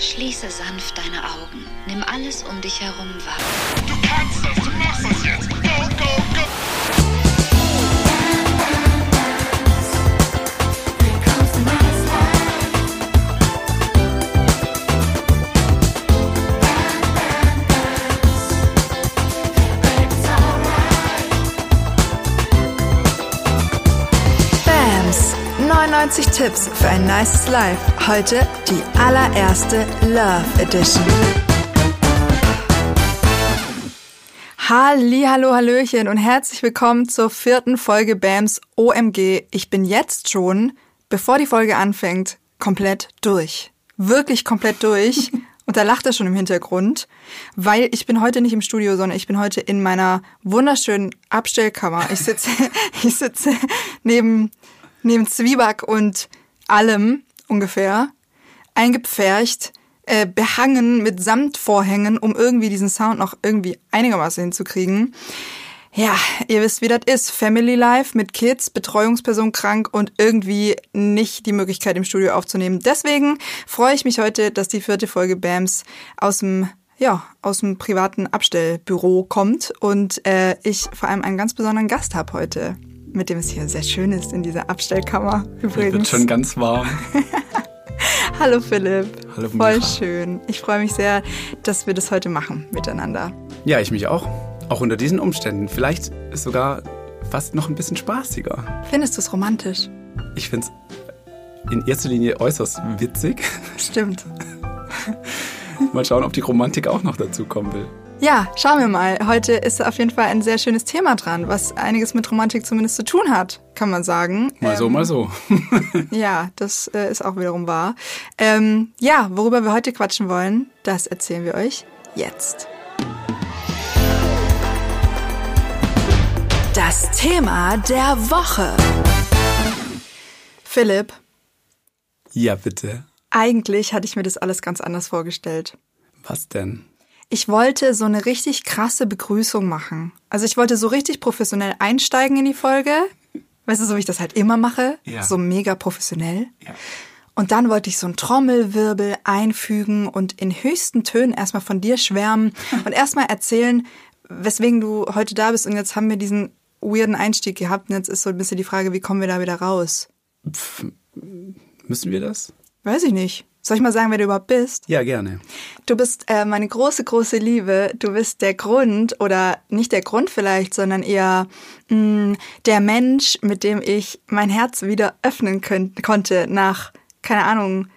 Schließe sanft deine Augen. Nimm alles um dich herum wahr. Du kannst das, du machst das jetzt. Go, go, go. 99 Tipps für ein nices Life. Heute die allererste Love Edition. Halli, hallo, hallöchen und herzlich willkommen zur vierten Folge Bams OMG. Ich bin jetzt schon, bevor die Folge anfängt, komplett durch. Wirklich komplett durch. Und da lacht er schon im Hintergrund, weil ich bin heute nicht im Studio, sondern ich bin heute in meiner wunderschönen Abstellkammer. Ich sitze, ich sitze neben, neben Zwieback und allem ungefähr, eingepfercht, äh, behangen mit Samtvorhängen, um irgendwie diesen Sound noch irgendwie einigermaßen hinzukriegen. Ja, ihr wisst, wie das ist. Family Life mit Kids, Betreuungsperson krank und irgendwie nicht die Möglichkeit im Studio aufzunehmen. Deswegen freue ich mich heute, dass die vierte Folge BAMS aus dem ja, aus dem privaten Abstellbüro kommt und äh, ich vor allem einen ganz besonderen Gast habe heute, mit dem es hier sehr schön ist in dieser Abstellkammer Wird übrigens. schon ganz warm. Hallo Philipp. Hallo Voll Mira. schön. Ich freue mich sehr, dass wir das heute machen miteinander. Ja, ich mich auch. Auch unter diesen Umständen. Vielleicht ist sogar fast noch ein bisschen spaßiger. Findest du es romantisch? Ich finde es in erster Linie äußerst witzig. Stimmt. Mal schauen, ob die Romantik auch noch dazu kommen will. Ja, schauen wir mal. Heute ist auf jeden Fall ein sehr schönes Thema dran, was einiges mit Romantik zumindest zu tun hat, kann man sagen. Mal so, Ähm, mal so. Ja, das äh, ist auch wiederum wahr. Ähm, ja, worüber wir heute quatschen wollen, das erzählen wir euch jetzt. Das Thema der Woche. Philipp, Ja, bitte. eigentlich hatte ich mir das alles ganz anders vorgestellt. Was denn? Ich wollte so eine richtig krasse Begrüßung machen. Also ich wollte so richtig professionell einsteigen in die Folge. Weißt du, so wie ich das halt immer mache. Ja. So mega professionell. Ja. Und dann wollte ich so einen Trommelwirbel einfügen und in höchsten Tönen erstmal von dir schwärmen und erstmal erzählen, weswegen du heute da bist. Und jetzt haben wir diesen weirden Einstieg gehabt und jetzt ist so ein bisschen die Frage, wie kommen wir da wieder raus? Müssen wir das? Weiß ich nicht. Soll ich mal sagen, wer du überhaupt bist? Ja, gerne. Du bist äh, meine große, große Liebe. Du bist der Grund oder nicht der Grund vielleicht, sondern eher mh, der Mensch, mit dem ich mein Herz wieder öffnen könnt, konnte nach, keine Ahnung,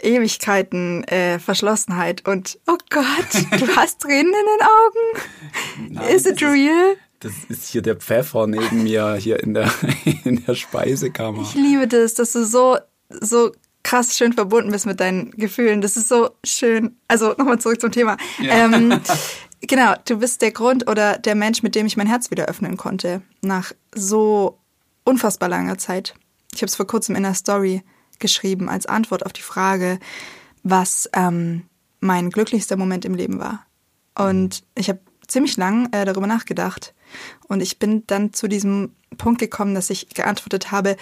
Ewigkeiten, äh, Verschlossenheit und oh Gott, du hast Tränen in den Augen. Nein, Is it real? Das ist hier der Pfeffer neben mir hier in der, in der Speisekammer. Ich liebe das, dass du so, so krass schön verbunden bist mit deinen Gefühlen. Das ist so schön. Also nochmal zurück zum Thema. Ja. Ähm, genau, du bist der Grund oder der Mensch, mit dem ich mein Herz wieder öffnen konnte. Nach so unfassbar langer Zeit. Ich habe es vor kurzem in einer Story geschrieben als Antwort auf die Frage, was ähm, mein glücklichster Moment im Leben war. Und ich habe ziemlich lang äh, darüber nachgedacht. Und ich bin dann zu diesem Punkt gekommen, dass ich geantwortet habe,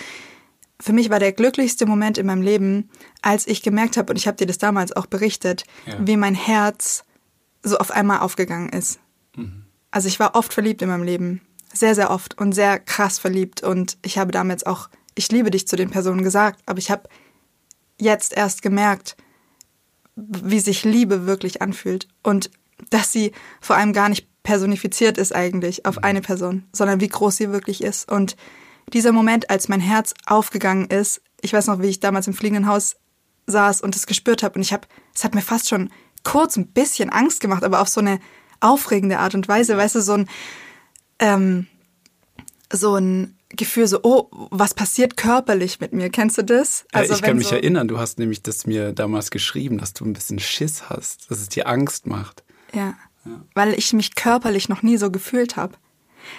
für mich war der glücklichste Moment in meinem Leben, als ich gemerkt habe, und ich habe dir das damals auch berichtet, Ja. wie mein Herz so auf einmal aufgegangen ist. Also ich war oft verliebt in meinem Leben. Sehr, sehr oft und sehr krass verliebt. Und ich habe damals auch, ich liebe dich zu den Personen gesagt, aber ich habe jetzt erst gemerkt, wie sich Liebe wirklich anfühlt. Und dass sie vor allem gar nicht personifiziert ist eigentlich auf eine Person, sondern wie groß sie wirklich ist. Und dieser Moment, als mein Herz aufgegangen ist, ich weiß noch, wie ich damals im fliegenden Haus saß und es gespürt habe und ich habe, es hat mir fast schon kurz ein bisschen Angst gemacht, aber auf so eine aufregende Art und Weise, weißt du, so ein, ähm, so ein Gefühl, so, oh, was passiert körperlich mit mir? Kennst du das? Ja, ich kann mich so, erinnern, du hast nämlich das mir damals geschrieben, dass du ein bisschen Schiss hast, dass es dir Angst macht. Ja. Weil ich mich körperlich noch nie so gefühlt habe.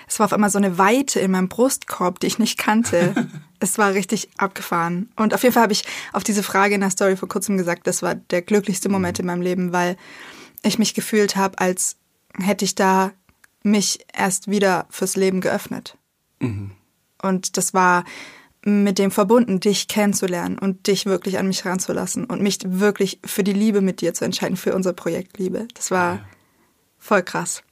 Es war auf einmal so eine Weite in meinem Brustkorb, die ich nicht kannte. es war richtig abgefahren. Und auf jeden Fall habe ich auf diese Frage in der Story vor kurzem gesagt, das war der glücklichste Moment in meinem Leben, weil ich mich gefühlt habe, als hätte ich da mich erst wieder fürs Leben geöffnet. Und das war mit dem verbunden, dich kennenzulernen und dich wirklich an mich ranzulassen und mich wirklich für die Liebe mit dir zu entscheiden, für unser Projekt Liebe. Das war voll krass.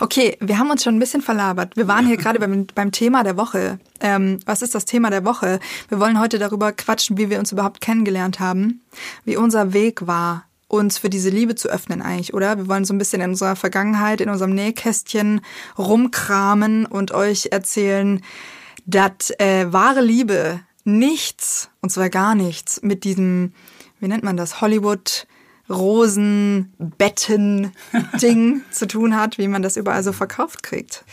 Okay, wir haben uns schon ein bisschen verlabert. Wir waren hier gerade beim, beim Thema der Woche. Ähm, was ist das Thema der Woche? Wir wollen heute darüber quatschen, wie wir uns überhaupt kennengelernt haben, wie unser Weg war, uns für diese Liebe zu öffnen eigentlich, oder? Wir wollen so ein bisschen in unserer Vergangenheit, in unserem Nähkästchen rumkramen und euch erzählen, dass äh, wahre Liebe nichts, und zwar gar nichts, mit diesem, wie nennt man das, Hollywood Rosenbetten-Ding zu tun hat, wie man das überall so verkauft kriegt.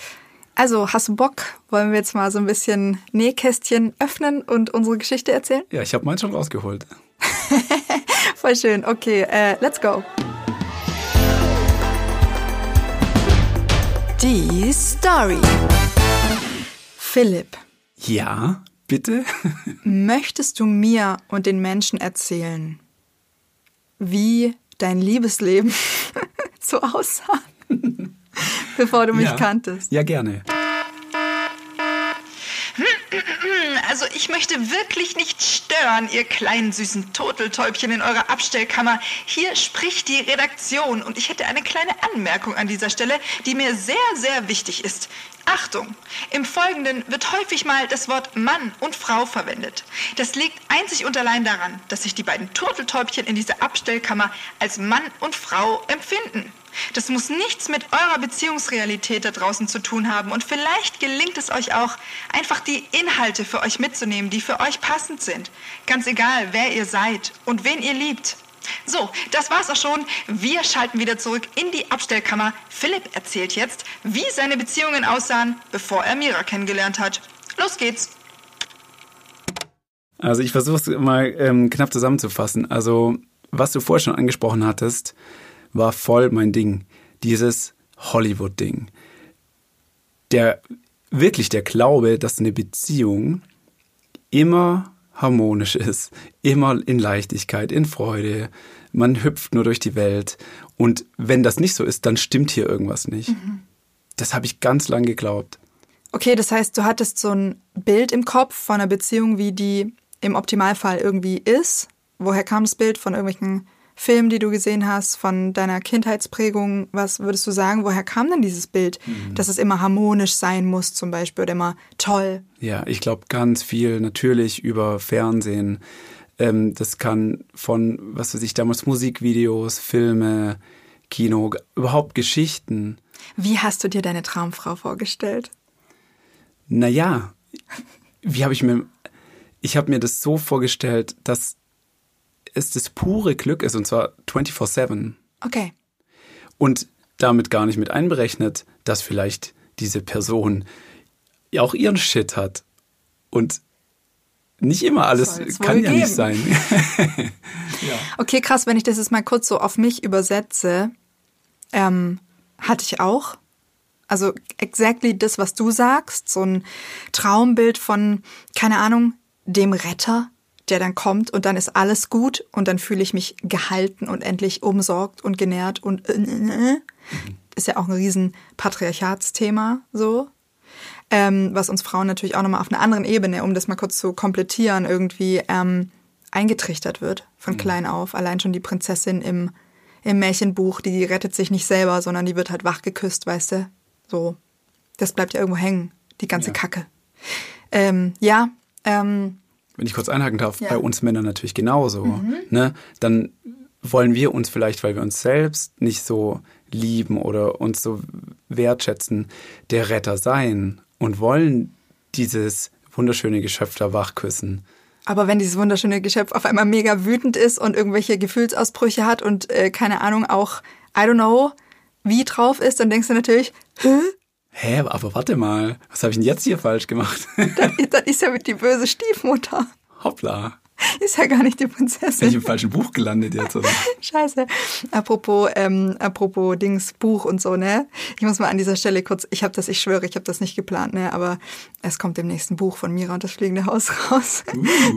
Also, hast du Bock? Wollen wir jetzt mal so ein bisschen Nähkästchen öffnen und unsere Geschichte erzählen? Ja, ich habe meins schon rausgeholt. Voll schön. Okay, äh, let's go. Die Story. Philipp, Ja, bitte? möchtest du mir und den Menschen erzählen, wie dein Liebesleben so aussah, bevor du mich ja. kanntest? Ja, gerne. Also ich möchte wirklich nicht stören, ihr kleinen süßen Turteltäubchen in eurer Abstellkammer. Hier spricht die Redaktion und ich hätte eine kleine Anmerkung an dieser Stelle, die mir sehr, sehr wichtig ist. Achtung! Im Folgenden wird häufig mal das Wort Mann und Frau verwendet. Das liegt einzig und allein daran, dass sich die beiden Turteltäubchen in dieser Abstellkammer als Mann und Frau empfinden. Das muss nichts mit eurer Beziehungsrealität da draußen zu tun haben und vielleicht gelingt es euch auch, einfach die Inhalte für euch mitzunehmen, die für euch passend sind. Ganz egal, wer ihr seid und wen ihr liebt. So, das war's auch schon. Wir schalten wieder zurück in die Abstellkammer. Philipp erzählt jetzt, wie seine Beziehungen aussahen, bevor er Mira kennengelernt hat. Los geht's. Also ich versuche es mal ähm, knapp zusammenzufassen. Also was du vorher schon angesprochen hattest, war voll mein Ding. Dieses Hollywood-Ding. Der, wirklich der Glaube, dass eine Beziehung immer harmonisch ist, immer in Leichtigkeit, in Freude. Man hüpft nur durch die Welt. Und wenn das nicht so ist, dann stimmt hier irgendwas nicht. Das habe ich ganz lang geglaubt. Okay, das heißt, du hattest so ein Bild im Kopf von einer Beziehung, wie die im Optimalfall irgendwie ist. Woher kam das Bild von irgendwelchen Filmen, die du gesehen hast, von deiner Kindheitsprägung? Was würdest du sagen, woher kam denn dieses Bild, dass es immer harmonisch sein muss zum Beispiel oder immer toll? Ja, ich glaube ganz viel natürlich über Fernsehen. Ähm, das kann von, was weiß ich, damals Musikvideos, Filme, Kino, überhaupt Geschichten. Wie hast du dir deine Traumfrau vorgestellt? Naja, wie habe ich mir, ich habe mir das so vorgestellt, dass es das pure Glück ist und zwar 24-7 Okay. und damit gar nicht mit einberechnet, dass vielleicht diese Person ja auch ihren Shit hat und nicht immer alles kann ja nicht geben. sein. Okay, krass, wenn ich das jetzt mal kurz so auf mich übersetze, ähm, hatte ich auch. Also exactly das, was du sagst, so ein Traumbild von, keine Ahnung, dem Retter, der dann kommt und dann ist alles gut und dann fühle ich mich gehalten und endlich umsorgt und genährt und äh, äh, äh. ist ja auch ein riesen Patriarchatsthema so. Ähm, was uns Frauen natürlich auch nochmal auf einer anderen Ebene, um das mal kurz zu komplettieren, irgendwie ähm, eingetrichtert wird von klein auf. Allein schon die Prinzessin im, im Märchenbuch, die rettet sich nicht selber, sondern die wird halt wach geküsst, weißt du? So. Das bleibt ja irgendwo hängen, die ganze Ja. Kacke. Ähm, ja, ähm, Wenn ich kurz einhaken darf, Ja. bei uns Männern natürlich genauso. Ne? Dann wollen wir uns vielleicht, weil wir uns selbst nicht so lieben oder uns so wertschätzen, der Retter sein und wollen dieses wunderschöne Geschöpf da wach küssen. aber wenn dieses wunderschöne Geschöpf auf einmal mega wütend ist und irgendwelche Gefühlsausbrüche hat und äh, keine Ahnung auch, I don't know, wie drauf ist, dann denkst du natürlich, hä? Hä, aber warte mal, was habe ich denn jetzt hier falsch gemacht? Das ist ja mit die böse Stiefmutter. Hoppla, Ist ja gar nicht die bin ich Prinzessin. im falschen Buch gelandet jetzt, oder? Scheiße. Apropos, ähm, apropos Dings Buch und so, ne? Ich muss mal an dieser Stelle kurz, ich habe das, ich schwöre, ich habe das nicht geplant, ne? Aber es kommt im nächsten Buch von Mira und das fliegende Haus raus.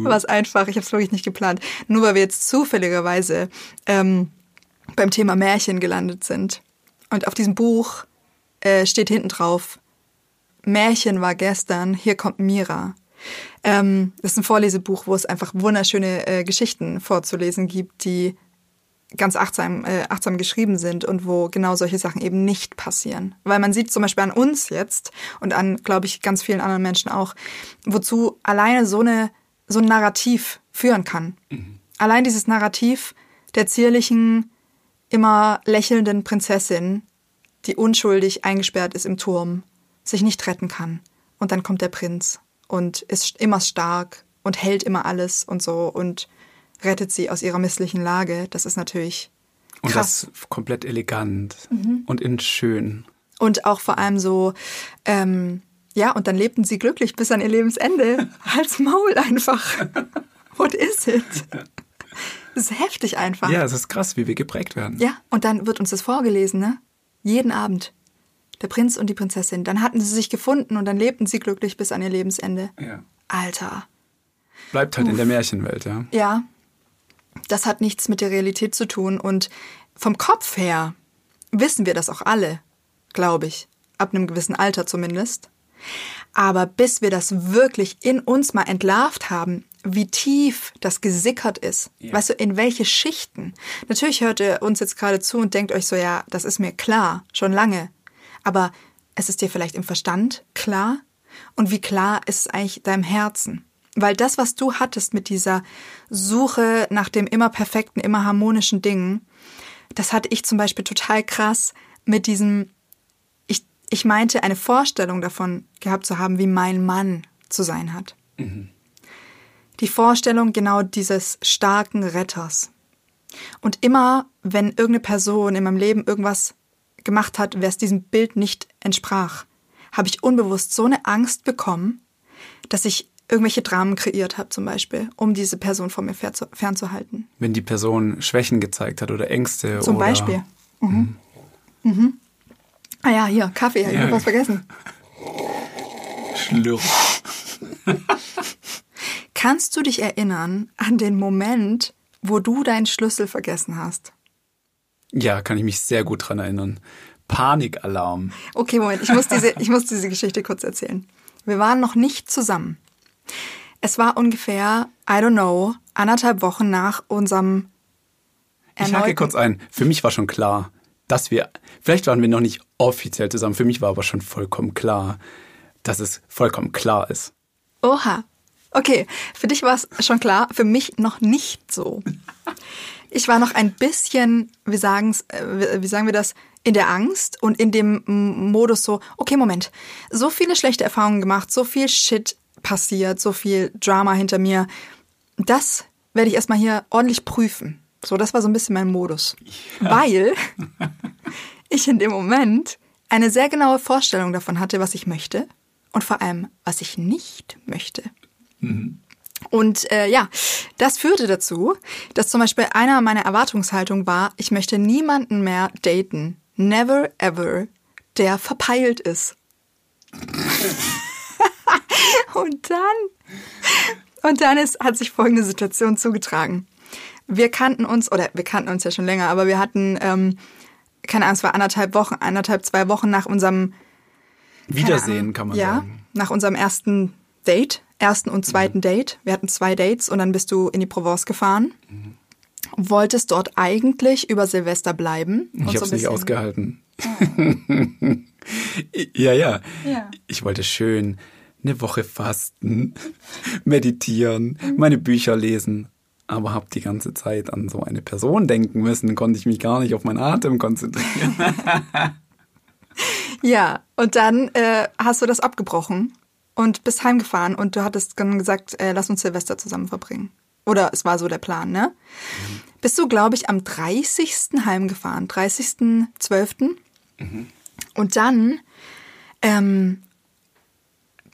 Was einfach, ich habe es wirklich nicht geplant. Nur weil wir jetzt zufälligerweise ähm, beim Thema Märchen gelandet sind. Und auf diesem Buch äh, steht hinten drauf, Märchen war gestern, hier kommt Mira. Ähm, das ist ein Vorlesebuch, wo es einfach wunderschöne äh, Geschichten vorzulesen gibt, die ganz achtsam, äh, achtsam geschrieben sind und wo genau solche Sachen eben nicht passieren. Weil man sieht zum Beispiel an uns jetzt und an, glaube ich, ganz vielen anderen Menschen auch, wozu alleine so, eine, so ein Narrativ führen kann. Allein dieses Narrativ der zierlichen, immer lächelnden Prinzessin, die unschuldig eingesperrt ist im Turm, sich nicht retten kann. Und dann kommt der Prinz und ist immer stark und hält immer alles und so und rettet sie aus ihrer misslichen Lage. Das ist natürlich Und krass. das komplett elegant Mhm. und in schön. Und auch vor allem so, ähm, ja, und dann lebten sie glücklich bis an ihr Lebensende. Als Maul einfach. What is it? Das ist heftig einfach. Ja, es ist krass, wie wir geprägt werden. Ja, und dann wird uns das vorgelesen, ne? Jeden Abend. Der Prinz und die Prinzessin. Dann hatten sie sich gefunden und dann lebten sie glücklich bis an ihr Lebensende. Ja. Alter. Bleibt halt in der Märchenwelt, ja. Ja, das hat nichts mit der Realität zu tun. Und vom Kopf her wissen wir das auch alle, glaube ich. Ab einem gewissen Alter zumindest. Aber bis wir das wirklich in uns mal entlarvt haben, wie tief das gesickert ist, Ja. weißt du, in welche Schichten. Natürlich hört ihr uns jetzt gerade zu und denkt euch so, ja, das ist mir klar, schon lange. Aber es ist dir vielleicht im Verstand klar? Und wie klar ist es eigentlich deinem Herzen? Weil das, was du hattest mit dieser Suche nach dem immer perfekten, immer harmonischen Ding, das hatte ich zum Beispiel total krass mit diesem, ich, ich meinte, eine Vorstellung davon gehabt zu haben, wie mein Mann zu sein hat. Die Vorstellung genau dieses starken Retters. Und immer, wenn irgendeine Person in meinem Leben irgendwas gemacht hat, wer es diesem Bild nicht entsprach, habe ich unbewusst so eine Angst bekommen, dass ich irgendwelche Dramen kreiert habe, zum Beispiel, um diese Person von mir fernzu- fernzuhalten. Wenn die Person Schwächen gezeigt hat oder Ängste Zum oder Beispiel. Mhm. Mhm. Ah ja, hier, Kaffee, ich Ja. habe was vergessen. Schlürf. Kannst du dich erinnern an den Moment, wo du deinen Schlüssel vergessen hast? Ja, kann ich mich sehr gut dran erinnern. Panikalarm. Okay, Moment, ich muss diese, ich muss diese Geschichte kurz erzählen. Wir waren noch nicht zusammen. Es war ungefähr, I don't know, anderthalb Wochen nach unserem Ich hake kurz ein. Für mich war schon klar, dass wir, vielleicht waren wir noch nicht offiziell zusammen, für mich war aber schon vollkommen klar, dass es vollkommen klar ist. Oha. Okay, für dich war es schon klar, für mich noch nicht so. Ich war noch ein bisschen, wie, sagen's, äh, wie- sagen wir das, in der Angst und in dem Modus so, okay, Moment, so viele schlechte Erfahrungen gemacht, so viel Shit passiert, so viel Drama hinter mir. Das werde ich erstmal hier ordentlich prüfen. So, das war so ein bisschen mein Modus. Weil ich in dem Moment eine sehr genaue Vorstellung davon hatte, was ich möchte und vor allem, was ich nicht möchte. Und äh, ja, das führte dazu, dass zum Beispiel einer meiner Erwartungshaltungen war, ich möchte niemanden mehr daten, never ever, der verpeilt ist. und dann, und dann ist, hat sich folgende Situation zugetragen. Wir kannten uns, oder wir kannten uns ja schon länger, aber wir hatten, ähm, keine Ahnung, es war anderthalb Wochen, anderthalb, zwei Wochen nach unserem Wiedersehen, Ahnung. kann man ja, sagen. nach unserem ersten Date, ersten und zweiten Mhm. Date. Wir hatten zwei Dates und dann bist du in die Provence gefahren. Wolltest dort eigentlich über Silvester bleiben. und Ich so habe es nicht bisschen- ausgehalten. ja, ja, Ja. Ich wollte schön eine Woche fasten, meditieren, meine Bücher lesen, aber habe die ganze Zeit an so eine Person denken müssen, konnte ich mich gar nicht auf meinen Atem konzentrieren. Ja, und dann äh, hast du das abgebrochen und bist heimgefahren und du hattest dann gesagt, äh, lass uns Silvester zusammen verbringen. Oder es war so der Plan, ne? Bist du, glaube ich, am 30. heimgefahren, 30.12. Und dann ähm,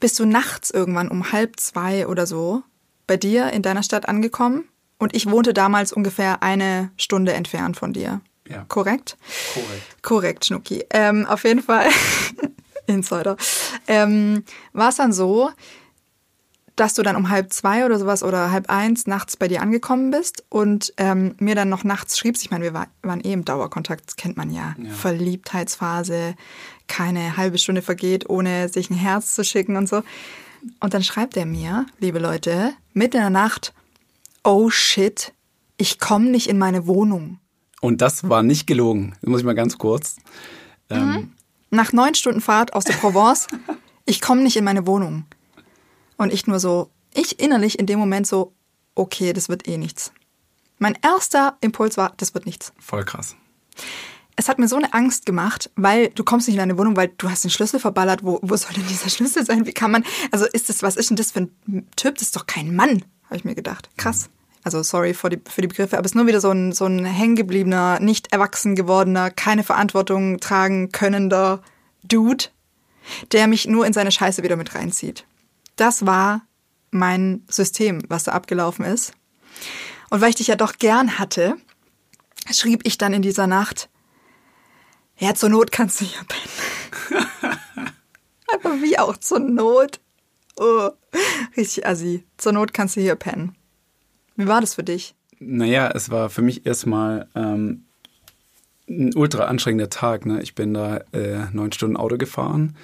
bist du nachts irgendwann um halb zwei oder so bei dir in deiner Stadt angekommen und ich wohnte damals ungefähr eine Stunde entfernt von dir. Ja. Korrekt? Korrekt. Korrekt, Schnucki. Ähm, auf jeden Fall, Insider, ähm, war es dann so, dass du dann um halb zwei oder sowas oder halb eins nachts bei dir angekommen bist und ähm, mir dann noch nachts schriebst. Ich meine, wir war, waren eh im Dauerkontakt, das kennt man ja. Verliebtheitsphase, keine halbe Stunde vergeht, ohne sich ein Herz zu schicken und so. Und dann schreibt er mir, liebe Leute, mitten in der Nacht, oh shit, ich komme nicht in meine Wohnung. Und das war nicht gelogen. Das muss ich mal ganz kurz. Ähm, Nach neun Stunden Fahrt aus der Provence, ich komme nicht in meine Wohnung. Und ich nur so, ich innerlich in dem Moment so, okay, das wird eh nichts. Mein erster Impuls war, das wird nichts. voll krass. Es hat mir so eine Angst gemacht, weil du kommst nicht in deine Wohnung, weil du hast den Schlüssel verballert. Wo, wo soll denn dieser Schlüssel sein? Wie kann man, also ist das, was ist denn das für ein Typ? Das ist doch kein Mann, habe ich mir gedacht. Krass. Also sorry für die, für die Begriffe, aber es ist nur wieder so ein, so ein hängengebliebener, nicht erwachsen gewordener, keine Verantwortung tragen könnender Dude, der mich nur in seine Scheiße wieder mit reinzieht. Das war mein System, was da abgelaufen ist. Und weil ich dich ja doch gern hatte, schrieb ich dann in dieser Nacht, ja, zur Not kannst du hier pennen. Aber wie auch zur Not. Oh, richtig assi. Zur Not kannst du hier pennen. Wie war das für dich? Naja, es war für mich erstmal ähm, ein ultra anstrengender Tag. Ne? Ich bin da äh, neun Stunden Auto gefahren,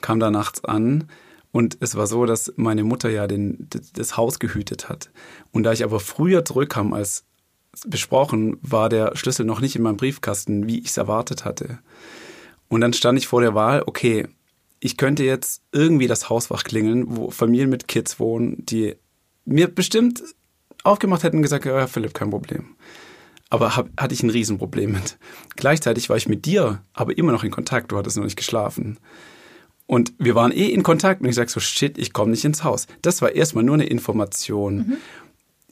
kam da nachts an und es war so, dass meine Mutter ja den, das Haus gehütet hat. Und da ich aber früher zurückkam als besprochen, war der Schlüssel noch nicht in meinem Briefkasten, wie ich es erwartet hatte. Und dann stand ich vor der Wahl, okay, ich könnte jetzt irgendwie das Haus wach klingeln, wo Familien mit Kids wohnen, die mir bestimmt aufgemacht hätten und gesagt, ja, Philipp, kein Problem. Aber hab, hatte ich ein Riesenproblem mit. Gleichzeitig war ich mit dir aber immer noch in Kontakt, du hattest noch nicht geschlafen. Und wir waren eh in Kontakt und ich sag so, shit, ich komme nicht ins Haus. Das war erstmal nur eine Information.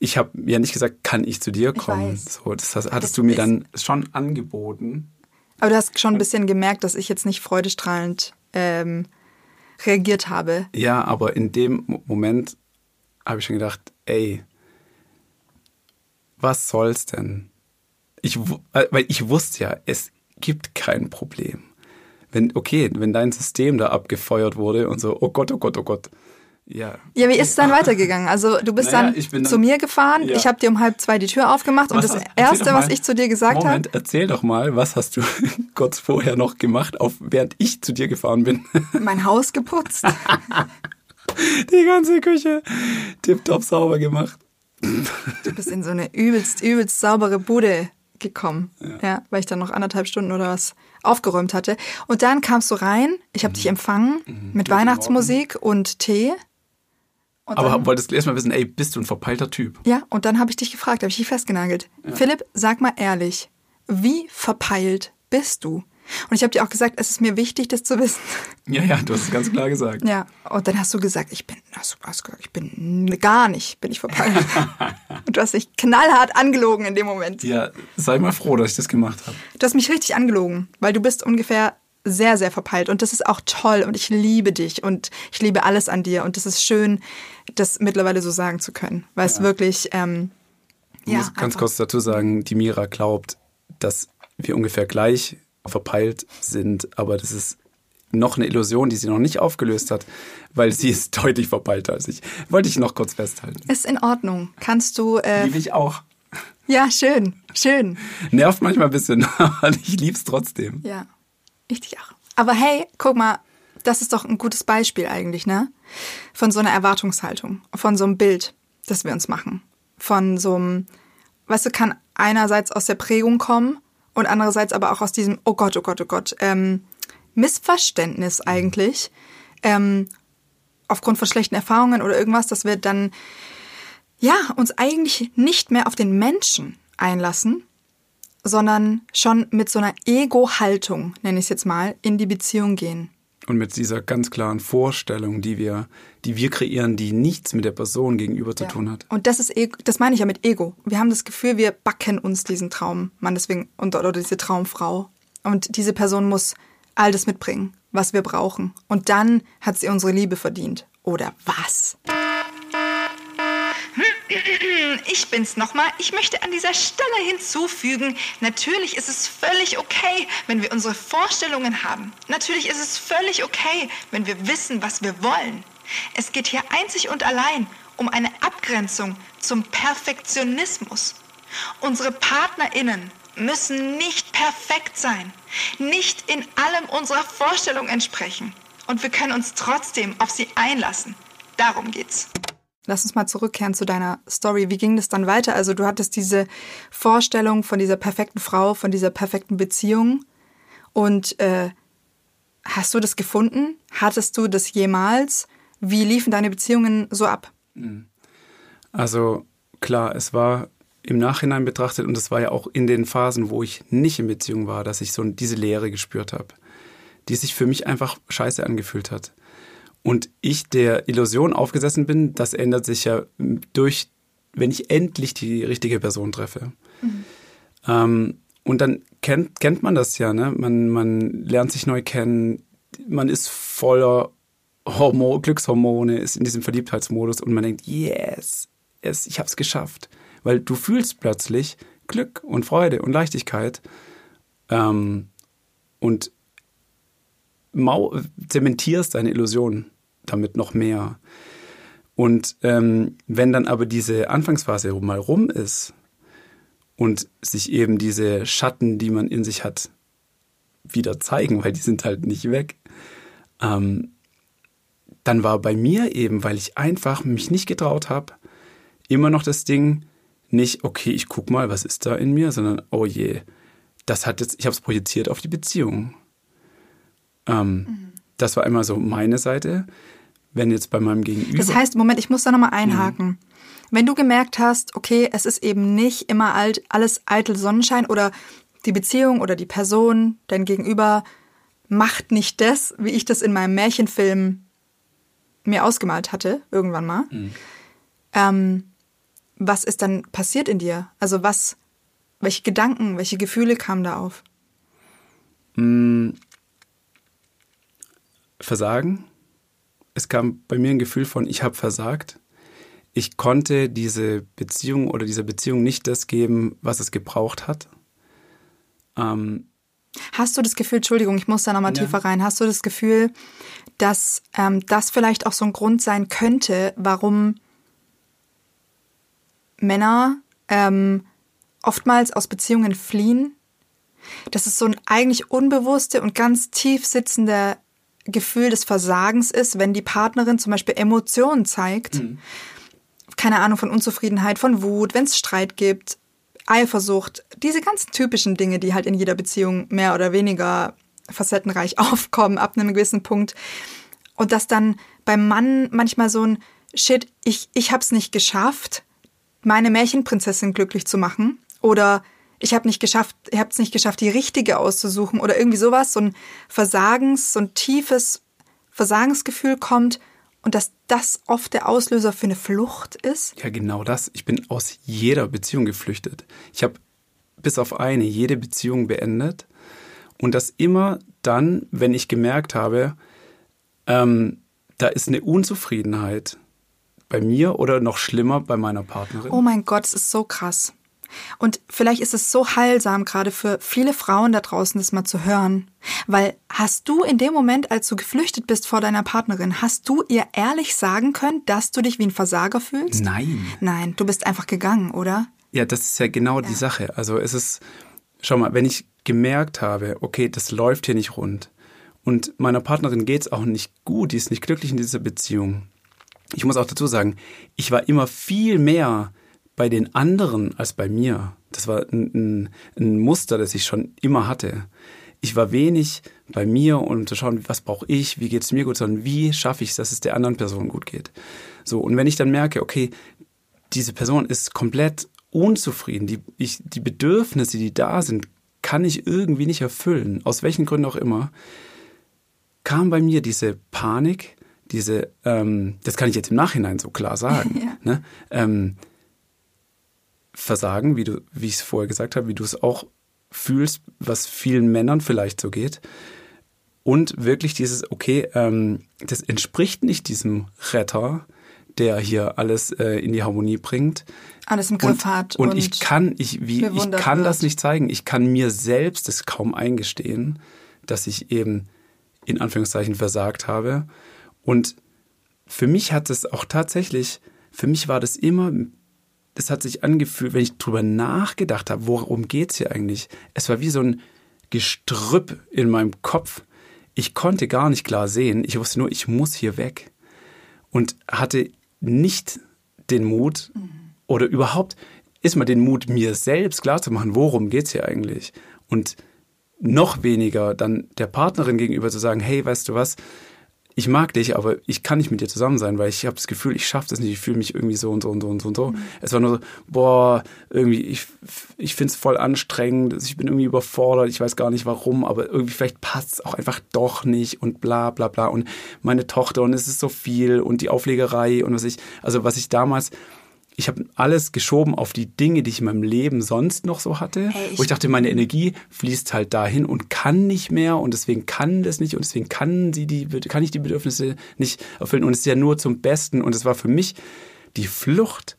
Ich habe ja nicht gesagt, kann ich zu dir kommen. So, das hast- hattest Das du mir dann schon angeboten. Aber du hast schon ein bisschen gemerkt, dass ich jetzt nicht freudestrahlend ähm, reagiert habe. Ja, aber in dem Mo- Moment habe ich schon gedacht, ey, was soll's denn? Ich, äh, weil ich wusste ja, es gibt kein Problem. Wenn, okay, wenn dein System da abgefeuert wurde und so, oh Gott, oh Gott, oh Gott. Ja. Ja, wie ist es dann weitergegangen? Also du bist Naja, dann, dann- zu mir gefahren, Ja. ich habe dir um halb zwei die Tür aufgemacht und Was das hast- Erste, doch was mal. ich zu dir gesagt habe, erzähl doch mal, was hast du kurz vorher noch gemacht, auf, während ich zu dir gefahren bin? mein Haus geputzt. Die ganze Küche tipptopp sauber gemacht. Du bist in so eine übelst, übelst saubere Bude gekommen. Ja. weil ich dann noch anderthalb Stunden oder was aufgeräumt hatte. Und dann kamst du rein, ich habe dich Mhm. empfangen mit Weihnachtsmusik und Tee. Und Aber dann, wolltest du erstmal wissen, ey, bist du ein verpeilter Typ? ja, und dann habe ich dich gefragt, habe ich dich festgenagelt. Philipp, sag mal ehrlich, wie verpeilt bist du? Und ich habe dir auch gesagt, es ist mir wichtig, das zu wissen. Ja, ja, du hast es ganz klar gesagt. Ja, und dann hast du gesagt, ich bin, hast du hast gesagt, ich bin gar nicht, bin ich verpeilt. und du hast dich knallhart angelogen in dem Moment. Ja, sei mal froh, dass ich das gemacht habe. Du hast mich richtig angelogen, weil du bist ungefähr sehr, sehr verpeilt. Und das ist auch toll und ich liebe dich und ich liebe alles an dir. Und das ist schön, das mittlerweile so sagen zu können, weil es wirklich, ähm, Ich ja, muss ganz einfach- kurz dazu sagen, die Mira glaubt, dass wir ungefähr gleich verpeilt sind, aber das ist noch eine Illusion, die sie noch nicht aufgelöst hat, weil sie ist deutlich verpeilter als ich. Wollte ich noch kurz festhalten. ist in Ordnung. Kannst du, äh, Liebe ich auch. ja, schön, schön. Nervt manchmal ein bisschen, aber ich lieb's trotzdem. Ja, ich dich auch. Aber hey, guck mal, das ist doch ein gutes Beispiel eigentlich, ne? Von so einer Erwartungshaltung, von so einem Bild, das wir uns machen. Von so einem, weißt du, kann einerseits aus der Prägung kommen und andererseits aber auch aus diesem, oh Gott, oh Gott, oh Gott, ähm, Missverständnis eigentlich, ähm, aufgrund von schlechten Erfahrungen oder irgendwas, dass wir dann, ja, uns eigentlich nicht mehr auf den Menschen einlassen, sondern schon mit so einer Ego-Haltung, nenne ich es jetzt mal, in die Beziehung gehen. Und mit dieser ganz klaren Vorstellung, die wir, die wir kreieren, die nichts mit der Person gegenüber zu tun hat. Und das ist Ego, das meine ich ja mit Ego. Wir haben das Gefühl, wir backen uns diesen Traum, Mann, deswegen, und, oder diese Traumfrau. Und diese Person muss all das mitbringen, was wir brauchen. Und dann hat sie unsere Liebe verdient. Oder was? Ich bin's nochmal. Ich möchte an dieser Stelle hinzufügen, natürlich ist es völlig okay, wenn wir unsere Vorstellungen haben. Natürlich ist es völlig okay, wenn wir wissen, was wir wollen. Es geht hier einzig und allein um eine Abgrenzung zum Perfektionismus. Unsere PartnerInnen müssen nicht perfekt sein, nicht in allem unserer Vorstellung entsprechen. Und wir können uns trotzdem auf sie einlassen. Darum geht's. Lass uns mal zurückkehren zu deiner Story. Wie ging das dann weiter? Also du hattest diese Vorstellung von dieser perfekten Frau, von dieser perfekten Beziehung. Und äh, hast du das gefunden? Hattest du das jemals? Wie liefen deine Beziehungen so ab? Also klar, es war im Nachhinein betrachtet und es war ja auch in den Phasen, wo ich nicht in Beziehung war, dass ich so diese Leere gespürt habe, die sich für mich einfach scheiße angefühlt hat. Und ich der Illusion aufgesessen bin, das ändert sich ja durch, wenn ich endlich die richtige Person treffe. Ähm, und dann kennt, kennt man das ja, ne? Man, man lernt sich neu kennen, man ist voller Hormo Glückshormone, ist in diesem Verliebtheitsmodus und man denkt, yes, yes ich habe es geschafft. Weil du fühlst plötzlich Glück und Freude und Leichtigkeit ähm, und mau zementierst deine Illusion damit noch mehr. Und ähm, wenn dann aber diese Anfangsphase mal rum ist und sich eben diese Schatten, die man in sich hat, wieder zeigen, weil die sind halt nicht weg, ähm, dann war bei mir eben, weil ich einfach mich nicht getraut habe, immer noch das Ding, nicht, okay, ich guck mal, was ist da in mir, sondern, oh je, das hat jetzt, ich habe es projiziert auf die Beziehung. Ähm, Das war einmal so meine Seite. Wenn jetzt bei meinem Gegenüber. Das heißt, Moment, ich muss da nochmal einhaken. Wenn du gemerkt hast, okay, es ist eben nicht immer alt, alles eitel Sonnenschein oder die Beziehung oder die Person, dein Gegenüber macht nicht das, wie ich das in meinem Märchenfilm mir ausgemalt hatte, irgendwann mal. Ähm, was ist dann passiert in dir? Also was, welche Gedanken, welche Gefühle kamen da auf? Versagen. Es kam bei mir ein Gefühl von, ich habe versagt. Ich konnte diese Beziehung oder dieser Beziehung nicht das geben, was es gebraucht hat. Ähm, Hast du das Gefühl, Entschuldigung, ich muss da nochmal Ja. tiefer rein, hast du das Gefühl, dass ähm, das vielleicht auch so ein Grund sein könnte, warum Männer ähm, oftmals aus Beziehungen fliehen? Dass es so ein eigentlich unbewusste und ganz tief sitzende Gefühl des Versagens ist, wenn die Partnerin zum Beispiel Emotionen zeigt. Keine Ahnung, von Unzufriedenheit, von Wut, wenn es Streit gibt, Eifersucht, diese ganzen typischen Dinge, die halt in jeder Beziehung mehr oder weniger facettenreich aufkommen ab einem gewissen Punkt. Und dass dann beim Mann manchmal so ein Shit, ich, ich hab's nicht geschafft, meine Märchenprinzessin glücklich zu machen. Oder ich habe nicht geschafft, ihr habt es nicht geschafft, die richtige auszusuchen oder irgendwie sowas, so ein Versagens, so ein tiefes Versagensgefühl kommt und dass das oft der Auslöser für eine Flucht ist. Ja, genau das. Ich bin aus jeder Beziehung geflüchtet. Ich habe bis auf eine jede Beziehung beendet. Und das immer dann, wenn ich gemerkt habe, ähm, da ist eine Unzufriedenheit bei mir oder noch schlimmer bei meiner Partnerin. Oh mein Gott, es ist so krass. Und vielleicht ist es so heilsam, gerade für viele Frauen da draußen, das mal zu hören. Weil hast du in dem Moment, als du geflüchtet bist vor deiner Partnerin, hast du ihr ehrlich sagen können, dass du dich wie ein Versager fühlst? Nein. Nein, du bist einfach gegangen, oder? Ja, das ist ja genau die Sache. Also es ist, schau mal, wenn ich gemerkt habe, okay, das läuft hier nicht rund und meiner Partnerin geht's auch nicht gut, die ist nicht glücklich in dieser Beziehung. Ich muss auch dazu sagen, ich war immer viel mehr bei den anderen als bei mir. Das war ein, ein, ein Muster, das ich schon immer hatte. Ich war wenig bei mir, um zu schauen, was brauche ich, wie geht's mir gut, sondern wie schaffe ich es, dass es der anderen Person gut geht. So, und wenn ich dann merke, okay, diese Person ist komplett unzufrieden. Die, ich, die Bedürfnisse, die da sind, kann ich irgendwie nicht erfüllen, aus welchen Gründen auch immer, kam bei mir diese Panik, diese, ähm, das kann ich jetzt im Nachhinein so klar sagen, Ja. ne? ähm, Versagen, wie du, wie ich es vorher gesagt habe, wie du es auch fühlst, was vielen Männern vielleicht so geht. Und wirklich dieses, okay, ähm, das entspricht nicht diesem Retter, der hier alles äh, in die Harmonie bringt. Alles im Griff und, hat. Und, ich kann, ich, wie, ich kann das nicht zeigen. Ich kann mir selbst es kaum eingestehen, dass ich eben in Anführungszeichen versagt habe. Und für mich hat es auch tatsächlich, für mich war das immer, es hat sich angefühlt, wenn ich drüber nachgedacht habe, worum geht's hier eigentlich? Es war wie so ein Gestrüpp in meinem Kopf. Ich konnte gar nicht klar sehen. Ich wusste nur, ich muss hier weg. und hatte nicht den Mut oder überhaupt ist mal den Mut, mir selbst klarzumachen, worum geht's hier eigentlich? Und noch weniger dann der Partnerin gegenüber zu sagen, hey, weißt du was, ich mag dich, aber ich kann nicht mit dir zusammen sein, weil ich habe das Gefühl, ich schaffe das nicht, ich fühle mich irgendwie so und so und so und so und so. Es war nur so, boah, irgendwie, ich, ich finde es voll anstrengend, ich bin irgendwie überfordert, ich weiß gar nicht warum, aber irgendwie vielleicht passt es auch einfach doch nicht und bla bla bla. Und meine Tochter und es ist so viel und die Auflegerei und was ich, also was ich damals ich habe alles geschoben auf die Dinge, die ich in meinem Leben sonst noch so hatte, Hey, ich- wo ich dachte, meine Energie fließt halt dahin und kann nicht mehr und deswegen kann das nicht und deswegen kann sie die, kann ich die Bedürfnisse nicht erfüllen und es ist ja nur zum Besten und es war für mich die Flucht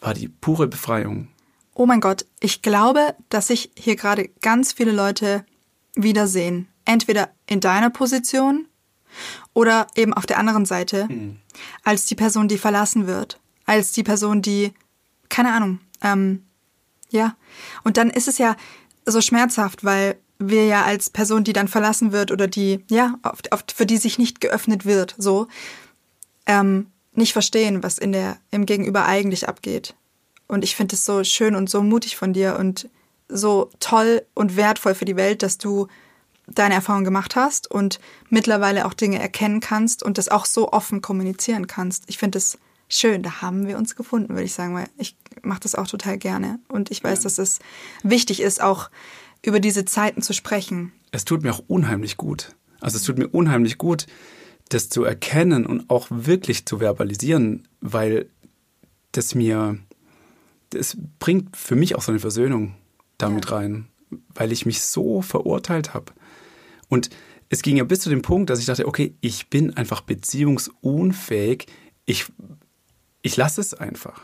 war die pure Befreiung. Oh mein Gott, ich glaube, dass sich hier gerade ganz viele Leute wiedersehen. Entweder in deiner Position oder eben auf der anderen Seite, als die Person, die verlassen wird, als die Person, die, keine Ahnung, ähm, ja. Und dann ist es ja so schmerzhaft, weil wir ja als Person, die dann verlassen wird oder die, ja, auf, auf, für die sich nicht geöffnet wird, so, ähm, nicht verstehen, was in der, im Gegenüber eigentlich abgeht. Und ich finde es so schön und so mutig von dir und so toll und wertvoll für die Welt, dass du deine Erfahrung gemacht hast und mittlerweile auch Dinge erkennen kannst und das auch so offen kommunizieren kannst. Ich finde es schön, da haben wir uns gefunden, würde ich sagen, weil ich mache das auch total gerne. Und ich weiß, dass es wichtig ist, auch über diese Zeiten zu sprechen. Es tut mir auch unheimlich gut. Also es tut mir unheimlich gut, das zu erkennen und auch wirklich zu verbalisieren, weil das mir, das bringt für mich auch so eine Versöhnung damit Ja. rein, weil ich mich so verurteilt habe. Und es ging ja bis zu dem Punkt, dass ich dachte, okay, ich bin einfach beziehungsunfähig. Ich, ich lasse es einfach.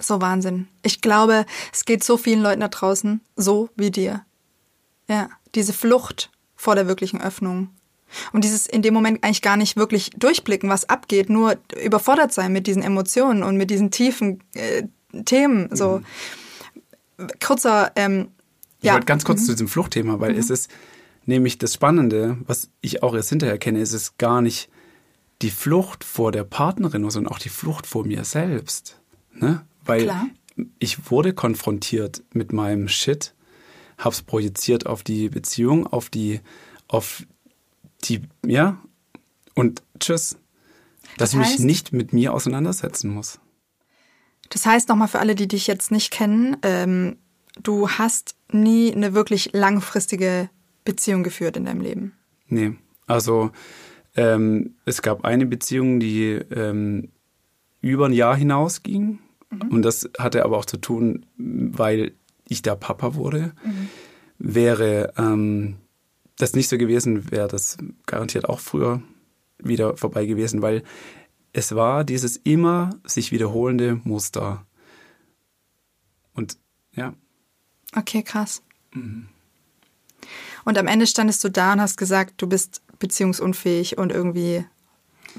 So Wahnsinn. Ich glaube, es geht so vielen Leuten da draußen so wie dir. Ja, diese Flucht vor der wirklichen Öffnung. Und dieses in dem Moment eigentlich gar nicht wirklich durchblicken, was abgeht, nur überfordert sein mit diesen Emotionen und mit diesen tiefen äh, Themen. So kurzer, ähm, Ich ja. wollte ganz kurz zu diesem Fluchtthema, weil es ist nämlich das Spannende, was ich auch erst hinterher kenne, ist es gar nicht die Flucht vor der Partnerin, sondern auch die Flucht vor mir selbst. Ne? Weil Klar. ich wurde konfrontiert mit meinem Shit, hab's projiziert auf die Beziehung, auf die, auf die, ja, und tschüss. Dass Das ich mich heißt- nicht mit mir auseinandersetzen muss. Das heißt nochmal für alle, die dich jetzt nicht kennen, ähm, du hast nie eine wirklich langfristige Beziehung geführt in deinem Leben. Nee, also ähm, es gab eine Beziehung, die ähm, über ein Jahr hinaus ging. Und das hatte aber auch zu tun, weil ich der Papa wurde. Wäre ähm, das nicht so gewesen, wäre das garantiert auch früher wieder vorbei gewesen, weil es war dieses immer sich wiederholende Muster. Und ja, Okay, krass. Und am Ende standest du da und hast gesagt, du bist beziehungsunfähig und irgendwie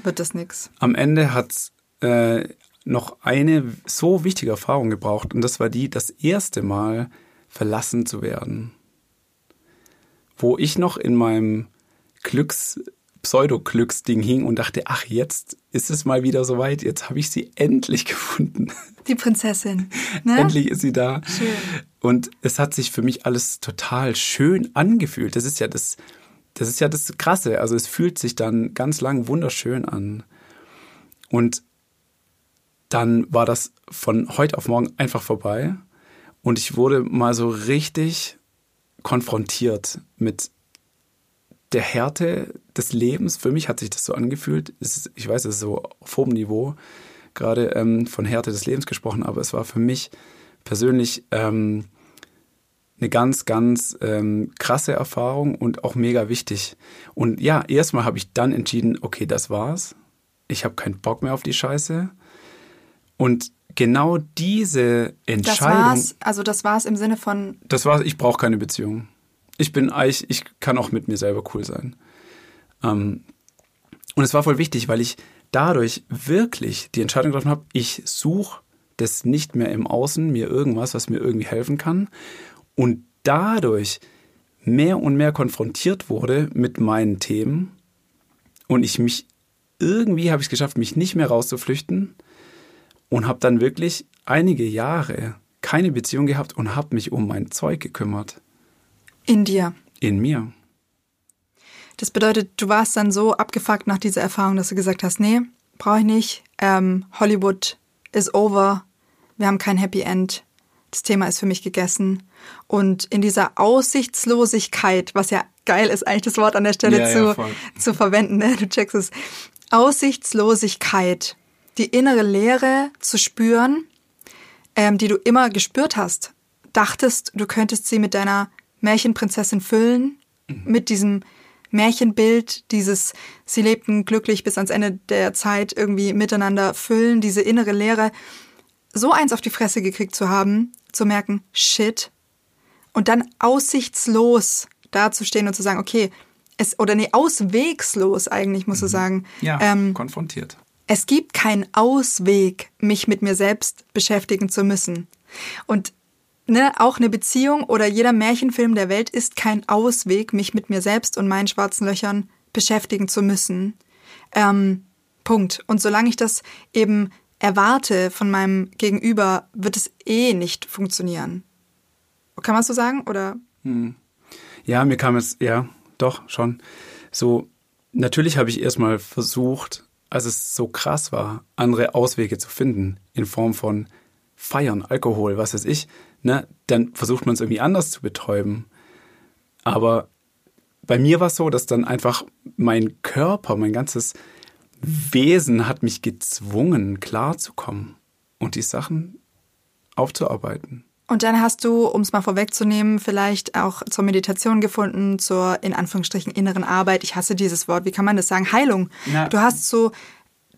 wird das nix. am Ende hat äh, noch eine so wichtige Erfahrung gebraucht und das war die, das erste Mal verlassen zu werden. Wo ich noch in meinem Glücks, Pseudo-Glücksding hing und dachte, ach, jetzt ist es mal wieder soweit, jetzt habe ich sie endlich gefunden. Die Prinzessin. Ne? Endlich ist sie da. Schön. Und es hat sich für mich alles total schön angefühlt. Das ist ja das, das ist ja das Krasse. Also es fühlt sich dann ganz lang wunderschön an. Und dann war das von heute auf morgen einfach vorbei. Und ich wurde mal so richtig konfrontiert mit der Härte des Lebens. Für mich hat sich das so angefühlt. Ich weiß, es ist so auf hohem Niveau gerade ähm, von Härte des Lebens gesprochen, aber es war für mich persönlich ähm, eine ganz, ganz ähm, krasse Erfahrung und auch mega wichtig. Und ja, erstmal habe ich dann entschieden, okay, das war's. Ich habe keinen Bock mehr auf die Scheiße. Und genau diese Das Entscheidung. war's, also das war's im Sinne von, Das war, ich brauche keine Beziehung. Ich bin eigentlich, ich kann auch mit mir selber cool sein. Ähm, und es war voll wichtig, weil ich dadurch wirklich die Entscheidung getroffen habe, ich suche das nicht mehr im Außen, mir irgendwas, was mir irgendwie helfen kann. Und dadurch mehr und mehr konfrontiert wurde mit meinen Themen und ich mich irgendwie habe ich es geschafft, mich nicht mehr rauszuflüchten und habe dann wirklich einige Jahre keine Beziehung gehabt und habe mich um mein Zeug gekümmert. In dir. In mir. Das bedeutet, du warst dann so abgefuckt nach dieser Erfahrung, dass du gesagt hast, nee, brauche ich nicht. Ähm, Hollywood is over. Wir haben kein Happy End. Das Thema ist für mich gegessen. Und in dieser Aussichtslosigkeit, was ja geil ist, eigentlich das Wort an der Stelle Ja, ja, zu, voll. zu verwenden, ne? du checkst es. Aussichtslosigkeit, die innere Leere zu spüren, ähm, die du immer gespürt hast, dachtest, du könntest sie mit deiner Märchenprinzessin füllen, mit diesem Märchenbild, dieses, sie lebten glücklich bis ans Ende der Zeit irgendwie miteinander füllen, diese innere Leere, so eins auf die Fresse gekriegt zu haben, zu merken, shit, und dann aussichtslos dazustehen und zu sagen, okay, es, oder nee, auswegslos eigentlich, musst du sagen. Ja, ähm, konfrontiert. es gibt keinen Ausweg, mich mit mir selbst beschäftigen zu müssen. Und ne, auch eine Beziehung oder jeder Märchenfilm der Welt ist kein Ausweg, mich mit mir selbst und meinen schwarzen Löchern beschäftigen zu müssen. Ähm, Punkt. Und solange ich das eben erwarte von meinem Gegenüber, wird es eh nicht funktionieren. Kann man so sagen? Oder? Ja, mir kam es, ja, doch, schon. So, natürlich habe ich erstmal versucht, als es so krass war, andere Auswege zu finden, in Form von Feiern, Alkohol, was weiß ich. Ne? Dann versucht man es irgendwie anders zu betäuben. Aber bei mir war es so, dass dann einfach mein Körper, mein ganzes Wesen hat mich gezwungen, klarzukommen und die Sachen aufzuarbeiten. Und dann hast du, um es mal vorwegzunehmen, vielleicht auch zur Meditation gefunden, zur in Anführungsstrichen inneren Arbeit. Ich hasse dieses Wort. Wie kann man das sagen? Heilung. Na. Du hast so,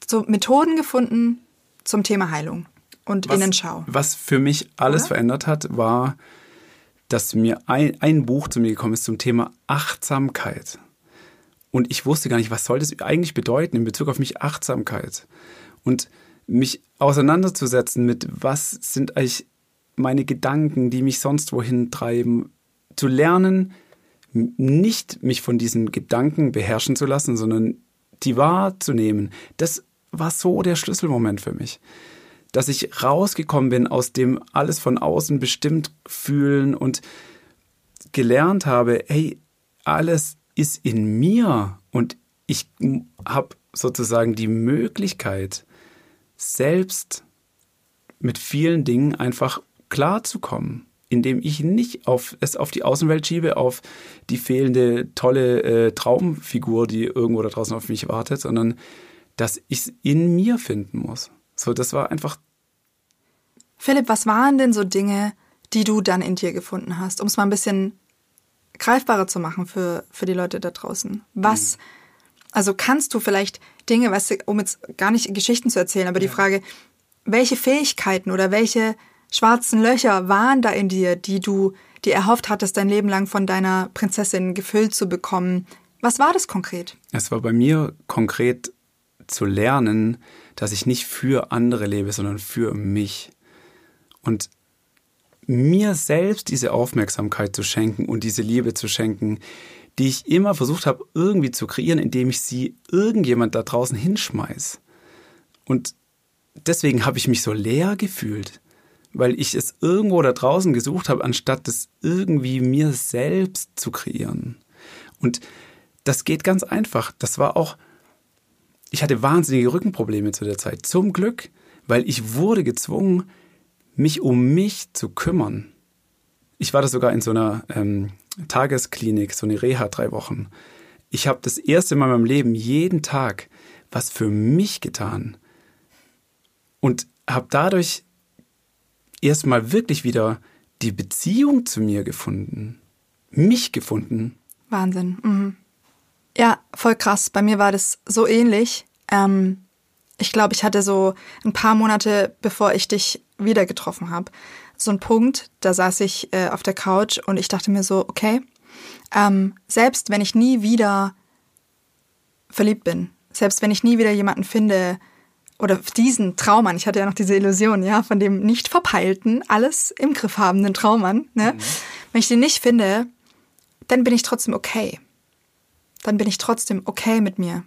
so Methoden gefunden zum Thema Heilung und Was, Innenschau. Was für mich alles Oder? verändert hat, war, dass mir ein, ein Buch zu mir gekommen ist zum Thema Achtsamkeit. Und ich wusste gar nicht, was soll das eigentlich bedeuten in Bezug auf mich Achtsamkeit. Und mich auseinanderzusetzen mit, was sind eigentlich meine Gedanken, die mich sonst wohin treiben. Zu lernen, nicht mich von diesen Gedanken beherrschen zu lassen, sondern die wahrzunehmen. Das war so der Schlüsselmoment für mich dass ich rausgekommen bin aus dem alles von außen bestimmt fühlen und gelernt habe, hey, alles ist in mir und ich habe sozusagen die Möglichkeit, selbst mit vielen Dingen einfach klarzukommen, indem ich nicht auf, es auf die Außenwelt schiebe, auf die fehlende tolle äh, Traumfigur, die irgendwo da draußen auf mich wartet, sondern dass ich es in mir finden muss. So, das war einfach Philipp, was waren denn so Dinge, die du dann in dir gefunden hast, um es mal ein bisschen greifbarer zu machen für, für die Leute da draußen? Was, also kannst du vielleicht Dinge, weißt du, um jetzt gar nicht Geschichten zu erzählen, aber die Frage, welche Fähigkeiten oder welche schwarzen Löcher waren da in dir, die du dir erhofft hattest, dein Leben lang von deiner Prinzessin gefüllt zu bekommen? Was war das konkret? Es war bei mir konkret zu lernen, dass ich nicht für andere lebe, sondern für mich. Und mir selbst diese Aufmerksamkeit zu schenken und diese Liebe zu schenken, die ich immer versucht habe, irgendwie zu kreieren, indem ich sie irgendjemand da draußen hinschmeiß. Und deswegen habe ich mich so leer gefühlt, weil ich es irgendwo da draußen gesucht habe, anstatt es irgendwie mir selbst zu kreieren. Und das geht ganz einfach. Das war auch, ich hatte wahnsinnige Rückenprobleme zu der Zeit. Zum Glück, weil ich wurde gezwungen, mich um mich zu kümmern. Ich war da sogar in so einer ähm, Tagesklinik, so eine Reha drei Wochen. Ich habe das erste Mal in meinem Leben jeden Tag was für mich getan und habe dadurch erstmal wirklich wieder die Beziehung zu mir gefunden, mich gefunden. Wahnsinn. Mhm. Ja, voll krass. Bei mir war das so ähnlich. Ähm, ich glaube, ich hatte so ein paar Monate, bevor ich dich wieder getroffen habe, so einen Punkt, da saß ich äh, auf der Couch und ich dachte mir so, okay, ähm, selbst wenn ich nie wieder verliebt bin, selbst wenn ich nie wieder jemanden finde oder diesen Traummann, ich hatte ja noch diese Illusion, ja, von dem nicht verpeilten, alles im Griff habenden Traummann, ne? Wenn ich den nicht finde, dann bin ich trotzdem okay. Dann bin ich trotzdem okay mit mir.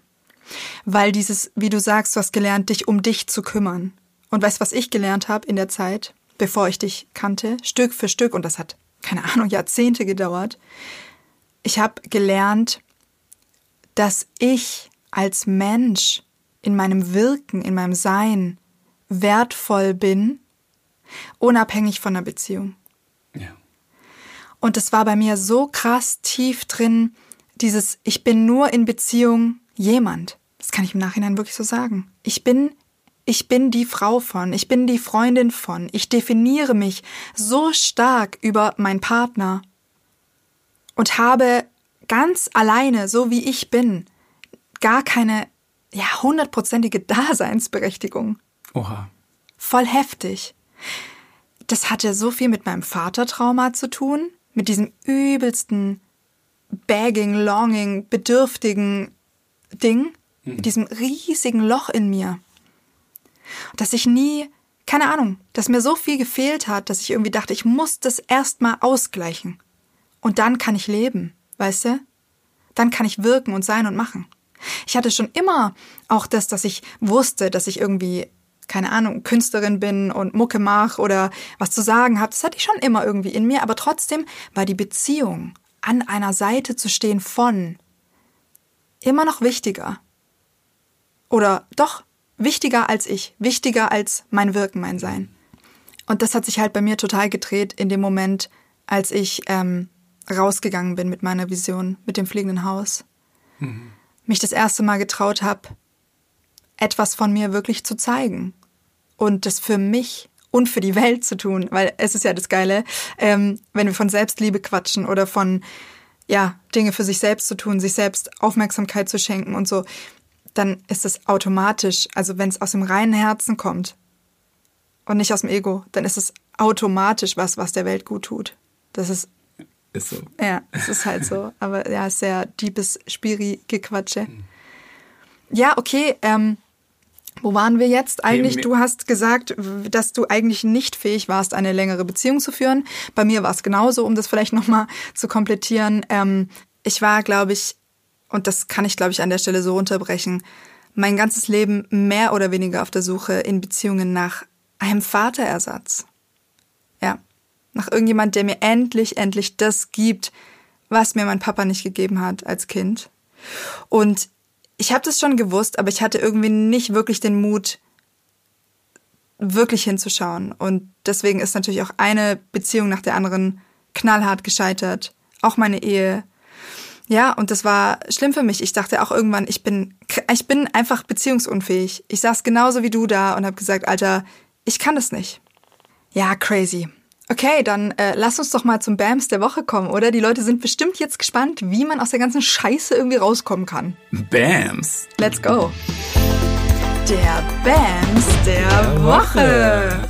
Weil dieses, wie du sagst, du hast gelernt, dich um dich zu kümmern. Und weißt, was ich gelernt habe in der Zeit, bevor ich dich kannte, Stück für Stück, und das hat, keine Ahnung, Jahrzehnte gedauert. Ich habe gelernt, dass ich als Mensch in meinem Wirken, in meinem Sein wertvoll bin, unabhängig von einer Beziehung. Ja. Und es war bei mir so krass tief drin, dieses, ich bin nur in Beziehung jemand. Das kann ich im Nachhinein wirklich so sagen. Ich bin, ich bin die Frau von, ich bin die Freundin von, ich definiere mich so stark über meinen Partner und habe ganz alleine, so wie ich bin, gar keine, ja, hundertprozentige Daseinsberechtigung. Oha. Voll heftig. Das hatte so viel mit meinem Vatertrauma zu tun, mit diesem übelsten Bagging, Longing, bedürftigen Ding, mit diesem riesigen Loch in mir. Dass ich nie, keine Ahnung, dass mir so viel gefehlt hat, dass ich irgendwie dachte, ich muss das erstmal ausgleichen. Und dann kann ich leben, weißt du? Dann kann ich wirken und sein und machen. Ich hatte schon immer auch das, dass ich wusste, dass ich irgendwie, keine Ahnung, Künstlerin bin und Mucke mach oder was zu sagen habe. Das hatte ich schon immer irgendwie in mir, aber trotzdem war die Beziehung, an einer Seite zu stehen von, immer noch wichtiger. Oder doch wichtiger als ich, wichtiger als mein Wirken, mein Sein. Und das hat sich halt bei mir total gedreht in dem Moment, als ich ähm, rausgegangen bin mit meiner Vision, mit dem fliegenden Haus. Mich das erste Mal getraut habe, etwas von mir wirklich zu zeigen und das für mich und für die Welt zu tun, weil es ist ja das Geile, ähm, wenn wir von Selbstliebe quatschen oder von ja Dinge für sich selbst zu tun, sich selbst Aufmerksamkeit zu schenken und so, dann ist es automatisch, also wenn es aus dem reinen Herzen kommt und nicht aus dem Ego, dann ist es automatisch was, was der Welt gut tut. Das ist Ist so. ja, es ist halt so. Aber ja, sehr deepes Spiri-Gequatsche. Ja, okay. Ähm, wo waren wir jetzt eigentlich? Du hast gesagt, dass du eigentlich nicht fähig warst, eine längere Beziehung zu führen. Bei mir war es genauso, um das vielleicht nochmal zu komplettieren. Ähm, ich war, glaube ich, und das kann ich, glaube ich, an der Stelle so unterbrechen, mein ganzes Leben mehr oder weniger auf der Suche in Beziehungen nach einem Vaterersatz. Ja. Nach irgendjemand, der mir endlich, endlich das gibt, was mir mein Papa nicht gegeben hat als Kind. Und ich habe das schon gewusst, aber ich hatte irgendwie nicht wirklich den Mut, wirklich hinzuschauen. Und deswegen ist natürlich auch eine Beziehung nach der anderen knallhart gescheitert. Auch meine Ehe. Ja, und das war schlimm für mich. Ich dachte auch irgendwann, ich bin, ich bin einfach beziehungsunfähig. Ich saß genauso wie du da und habe gesagt, Alter, ich kann das nicht. Ja, crazy. Okay, dann äh, lass uns doch mal zum Bams der Woche kommen, oder? Die Leute sind bestimmt jetzt gespannt, wie man aus der ganzen Scheiße irgendwie rauskommen kann. Bams. Let's go. Der Bams der Woche.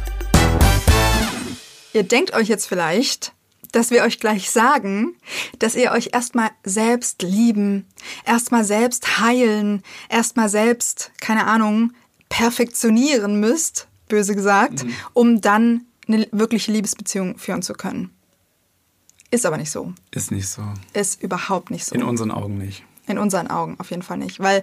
Ihr denkt euch jetzt vielleicht, dass wir euch gleich sagen, dass ihr euch erstmal selbst lieben, erstmal selbst heilen, erstmal selbst, keine Ahnung, perfektionieren müsst, böse gesagt, um dann eine wirkliche Liebesbeziehung führen zu können. Ist aber nicht so. Ist nicht so. Ist überhaupt nicht so. In unseren Augen nicht. In unseren Augen auf jeden Fall nicht. Weil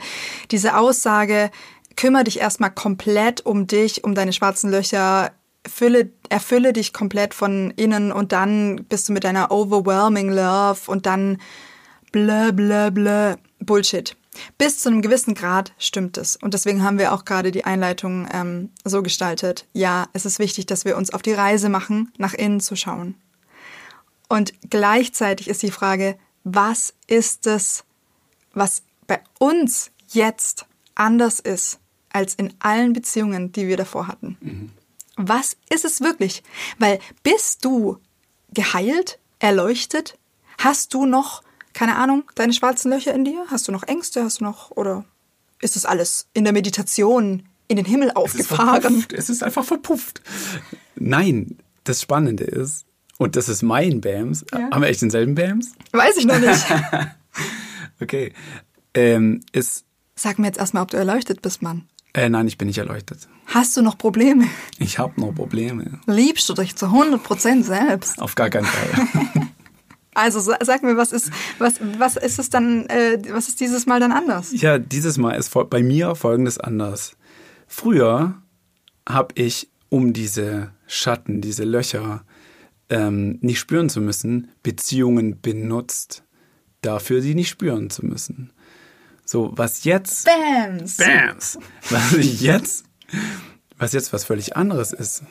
diese Aussage, kümmere dich erstmal komplett um dich, um deine schwarzen Löcher, fülle, erfülle dich komplett von innen und dann bist du mit deiner overwhelming love und dann blö, blö, blö. Bullshit. Bis zu einem gewissen Grad stimmt es. Und deswegen haben wir auch gerade die Einleitung ähm, so gestaltet. Ja, es ist wichtig, dass wir uns auf die Reise machen, nach innen zu schauen. Und gleichzeitig ist die Frage, was ist es, was bei uns jetzt anders ist als in allen Beziehungen, die wir davor hatten? Was ist es wirklich? Weil bist du geheilt, erleuchtet? Hast du noch, keine Ahnung, deine schwarzen Löcher in dir? Hast du noch Ängste? Hast du noch, oder ist das alles in der Meditation in den Himmel Es ist aufgefahren? Es ist einfach verpufft. Nein, das Spannende ist, und das ist mein Bams. Ja. Haben wir echt denselben Bams? Weiß ich noch nicht. Okay. Ähm, ist, Sag mir jetzt erstmal, ob du erleuchtet bist, Mann. äh, nein, ich bin nicht erleuchtet. Hast du noch Probleme? Ich habe noch Probleme. Liebst du dich zu 100% selbst? Auf gar keinen Fall. Also sa- sag mir, was ist, was, was ist es dann, äh, was ist dieses Mal dann anders? Ja, dieses Mal ist bei mir folgendes anders. Früher habe ich, um diese Schatten, diese Löcher ähm, nicht spüren zu müssen, Beziehungen benutzt, dafür sie nicht spüren zu müssen. So, was jetzt Bams! Bams. Was jetzt, was jetzt was völlig anderes ist.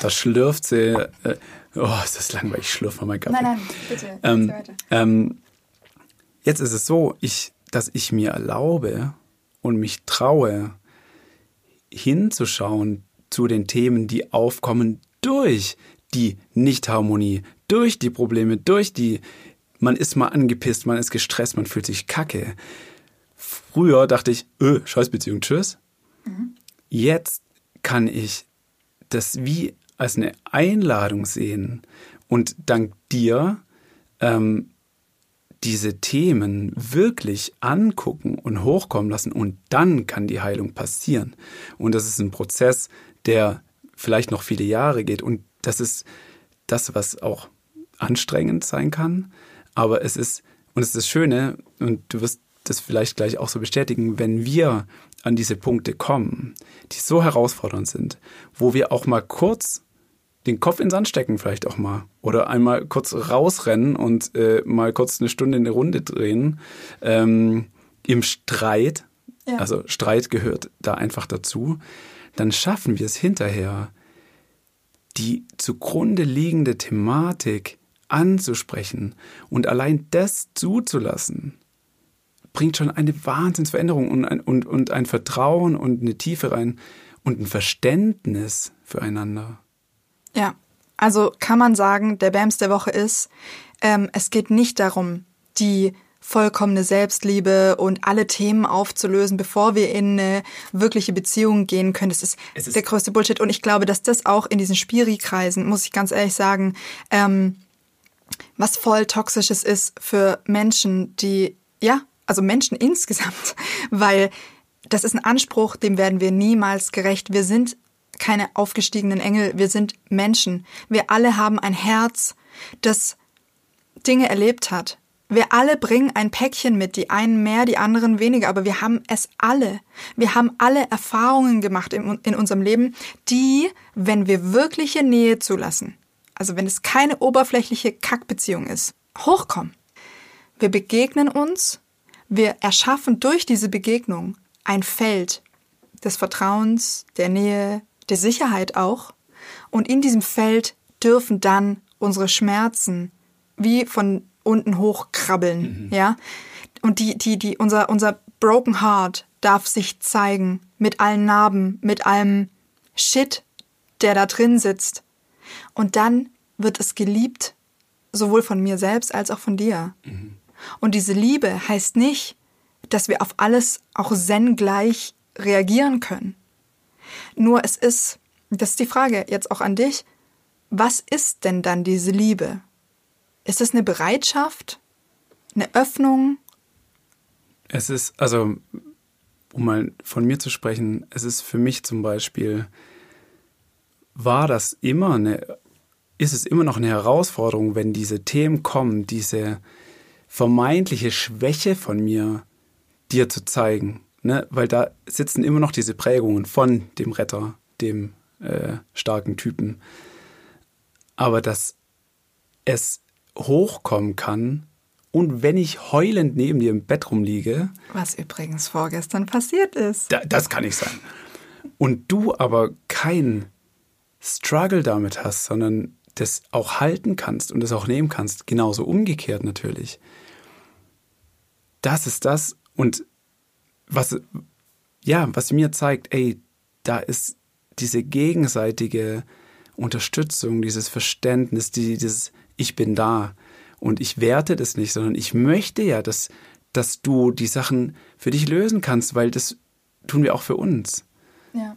Da schlürft sie. Äh, oh, ist das langweilig, ich schlürfe mal meinen Kaffee. Nein, nein, bitte. Ähm, ähm, jetzt ist es so, ich, dass ich mir erlaube und mich traue, hinzuschauen zu den Themen, die aufkommen durch die Nichtharmonie, durch die Probleme, durch die, man ist mal angepisst, man ist gestresst, man fühlt sich kacke. Früher dachte ich, öh, Scheißbeziehung, tschüss. Jetzt kann ich das wie als eine Einladung sehen und dank dir ähm, diese Themen wirklich angucken und hochkommen lassen und dann kann die Heilung passieren. Und das ist ein Prozess, der vielleicht noch viele Jahre geht und das ist das, was auch anstrengend sein kann, aber es ist, und es ist das Schöne, und du wirst das vielleicht gleich auch so bestätigen, wenn wir an diese Punkte kommen, die so herausfordernd sind, wo wir auch mal kurz den Kopf in den Sand stecken vielleicht auch mal oder einmal kurz rausrennen und äh, mal kurz eine Stunde eine Runde drehen ähm, im Streit, Ja. also Streit gehört da einfach dazu, dann schaffen wir es hinterher, die zugrunde liegende Thematik anzusprechen und allein das zuzulassen, bringt schon eine Wahnsinnsveränderung und ein, und, und ein Vertrauen und eine Tiefe rein und ein Verständnis füreinander. Ja, also kann man sagen, der Bams der Woche ist, ähm, es geht nicht darum, die vollkommene Selbstliebe und alle Themen aufzulösen, bevor wir in eine wirkliche Beziehung gehen können. Das ist, ist- der größte Bullshit. Und ich glaube, dass das auch in diesen Spiri-Kreisen, muss ich ganz ehrlich sagen, ähm, was voll toxisches ist für Menschen, die, ja, also Menschen insgesamt, weil das ist ein Anspruch, dem werden wir niemals gerecht. Wir sind keine aufgestiegenen Engel, wir sind Menschen. Wir alle haben ein Herz, das Dinge erlebt hat. Wir alle bringen ein Päckchen mit, die einen mehr, die anderen weniger, aber wir haben es alle. Wir haben alle Erfahrungen gemacht in, in unserem Leben, die, wenn wir wirkliche Nähe zulassen, also wenn es keine oberflächliche Kackbeziehung ist, hochkommen. Wir begegnen uns, wir erschaffen durch diese Begegnung ein Feld des Vertrauens, der Nähe, der Sicherheit auch. Und in diesem Feld dürfen dann unsere Schmerzen wie von unten hochkrabbeln, ja. Und die, die, die, unser, unser broken heart darf sich zeigen mit allen Narben, mit allem Shit, der da drin sitzt. Und dann wird es geliebt, sowohl von mir selbst als auch von dir. Und diese Liebe heißt nicht, dass wir auf alles auch zen gleich reagieren können. Nur es ist, das ist die Frage jetzt auch an dich, was ist denn dann diese Liebe? Ist es eine Bereitschaft, eine Öffnung? Es ist, also, um mal von mir zu sprechen, es ist für mich zum Beispiel, war das immer eine, ist es immer noch eine Herausforderung, wenn diese Themen kommen, diese vermeintliche Schwäche von mir dir zu zeigen. Ne? Weil da sitzen immer noch diese Prägungen von dem Retter, dem äh, starken Typen. Aber dass es hochkommen kann und wenn ich heulend neben dir im Bett rumliege, Was übrigens vorgestern passiert ist. da, das kann nicht sein. Und du aber kein Struggle damit hast, sondern das auch halten kannst und das auch nehmen kannst, genauso umgekehrt natürlich. Das ist das und was ja, was mir zeigt, ey, da ist diese gegenseitige Unterstützung, dieses Verständnis, die, dieses ich bin da und ich werte das nicht, sondern ich möchte ja, dass dass du die Sachen für dich lösen kannst, weil das tun wir auch für uns. Ja.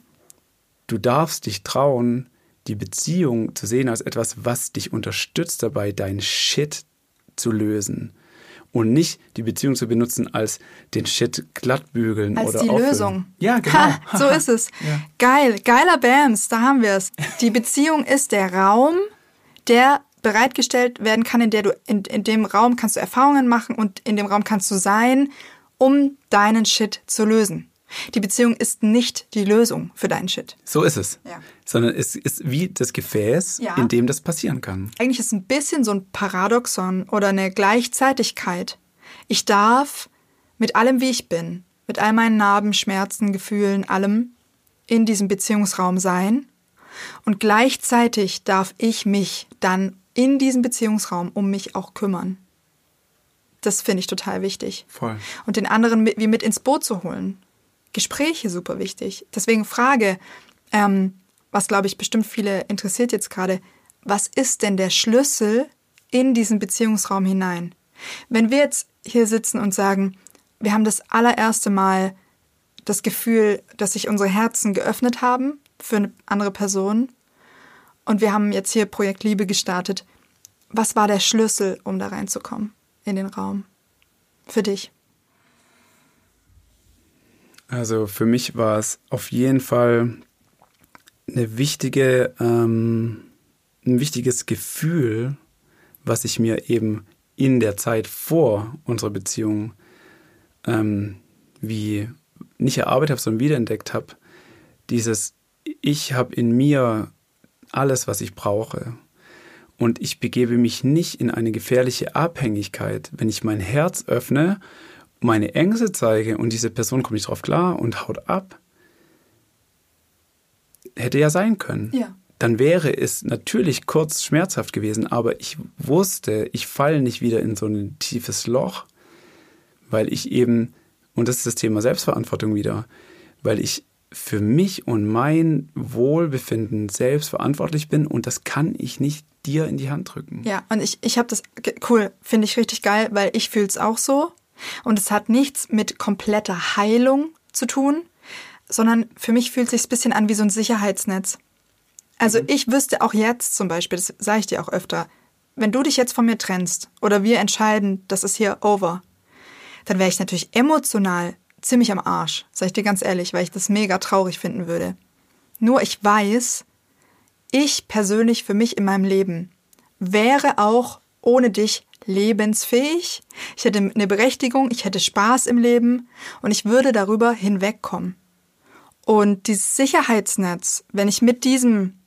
Du darfst dich trauen, die Beziehung zu sehen als etwas, was dich unterstützt dabei, dein Shit zu lösen. Und nicht die Beziehung zu benutzen als den Shit glattbügeln Als oder die auffüllen. Lösung. Ja, genau. Ha, so ist es. Geil, geiler Bams, da haben wir es. Die Beziehung ist der Raum, der bereitgestellt werden kann, in der du in, in dem Raum kannst du Erfahrungen machen und in dem Raum kannst du sein, um deinen Shit zu lösen. Die Beziehung ist nicht die Lösung für deinen Shit. So ist es. Ja. Sondern es ist wie das Gefäß, Ja. in dem das passieren kann. Eigentlich ist es ein bisschen so ein Paradoxon oder eine Gleichzeitigkeit. Ich darf mit allem, wie ich bin, mit all meinen Narben, Schmerzen, Gefühlen, allem in diesem Beziehungsraum sein. Und gleichzeitig darf ich mich dann in diesem Beziehungsraum um mich auch kümmern. Das finde ich total wichtig. Voll. Und den anderen mit, wie mit ins Boot zu holen. Gespräche super wichtig. Deswegen Frage, ähm, was glaube ich bestimmt viele interessiert jetzt gerade, was ist denn der Schlüssel in diesen Beziehungsraum hinein? Wenn wir jetzt hier sitzen und sagen, wir haben das allererste Mal das Gefühl, dass sich unsere Herzen geöffnet haben für eine andere Person und wir haben jetzt hier Projekt Liebe gestartet, was war der Schlüssel, um da reinzukommen in den Raum? Für dich? Also für mich war es auf jeden Fall eine wichtige, ähm, ein wichtiges Gefühl, was ich mir eben in der Zeit vor unserer Beziehung ähm, wie nicht erarbeitet habe, sondern wiederentdeckt habe. Dieses, ich habe in mir alles, was ich brauche. Und ich begebe mich nicht in eine gefährliche Abhängigkeit, wenn ich mein Herz öffne, meine Ängste zeige und diese Person kommt nicht drauf klar und haut ab. Hätte ja sein können. Ja. Dann wäre es natürlich kurz schmerzhaft gewesen, aber ich wusste, ich falle nicht wieder in so ein tiefes Loch, weil ich eben, und das ist das Thema Selbstverantwortung wieder, weil ich für mich und mein Wohlbefinden selbst verantwortlich bin und das kann ich nicht dir in die Hand drücken. Ja, und ich, ich habe das, cool, finde ich richtig geil, weil ich fühle es auch so. Und es hat nichts mit kompletter Heilung zu tun, sondern für mich fühlt es sich ein bisschen an wie so ein Sicherheitsnetz. Also ich wüsste auch jetzt zum Beispiel, das sage ich dir auch öfter, wenn du dich jetzt von mir trennst oder wir entscheiden, das ist hier over, dann wäre ich natürlich emotional ziemlich am Arsch, sage ich dir ganz ehrlich, weil ich das mega traurig finden würde. Nur ich weiß, ich persönlich für mich in meinem Leben wäre auch ohne dich lebensfähig. Ich hätte eine Berechtigung, ich hätte Spaß im Leben und ich würde darüber hinwegkommen. Und dieses Sicherheitsnetz, wenn ich mit diesem,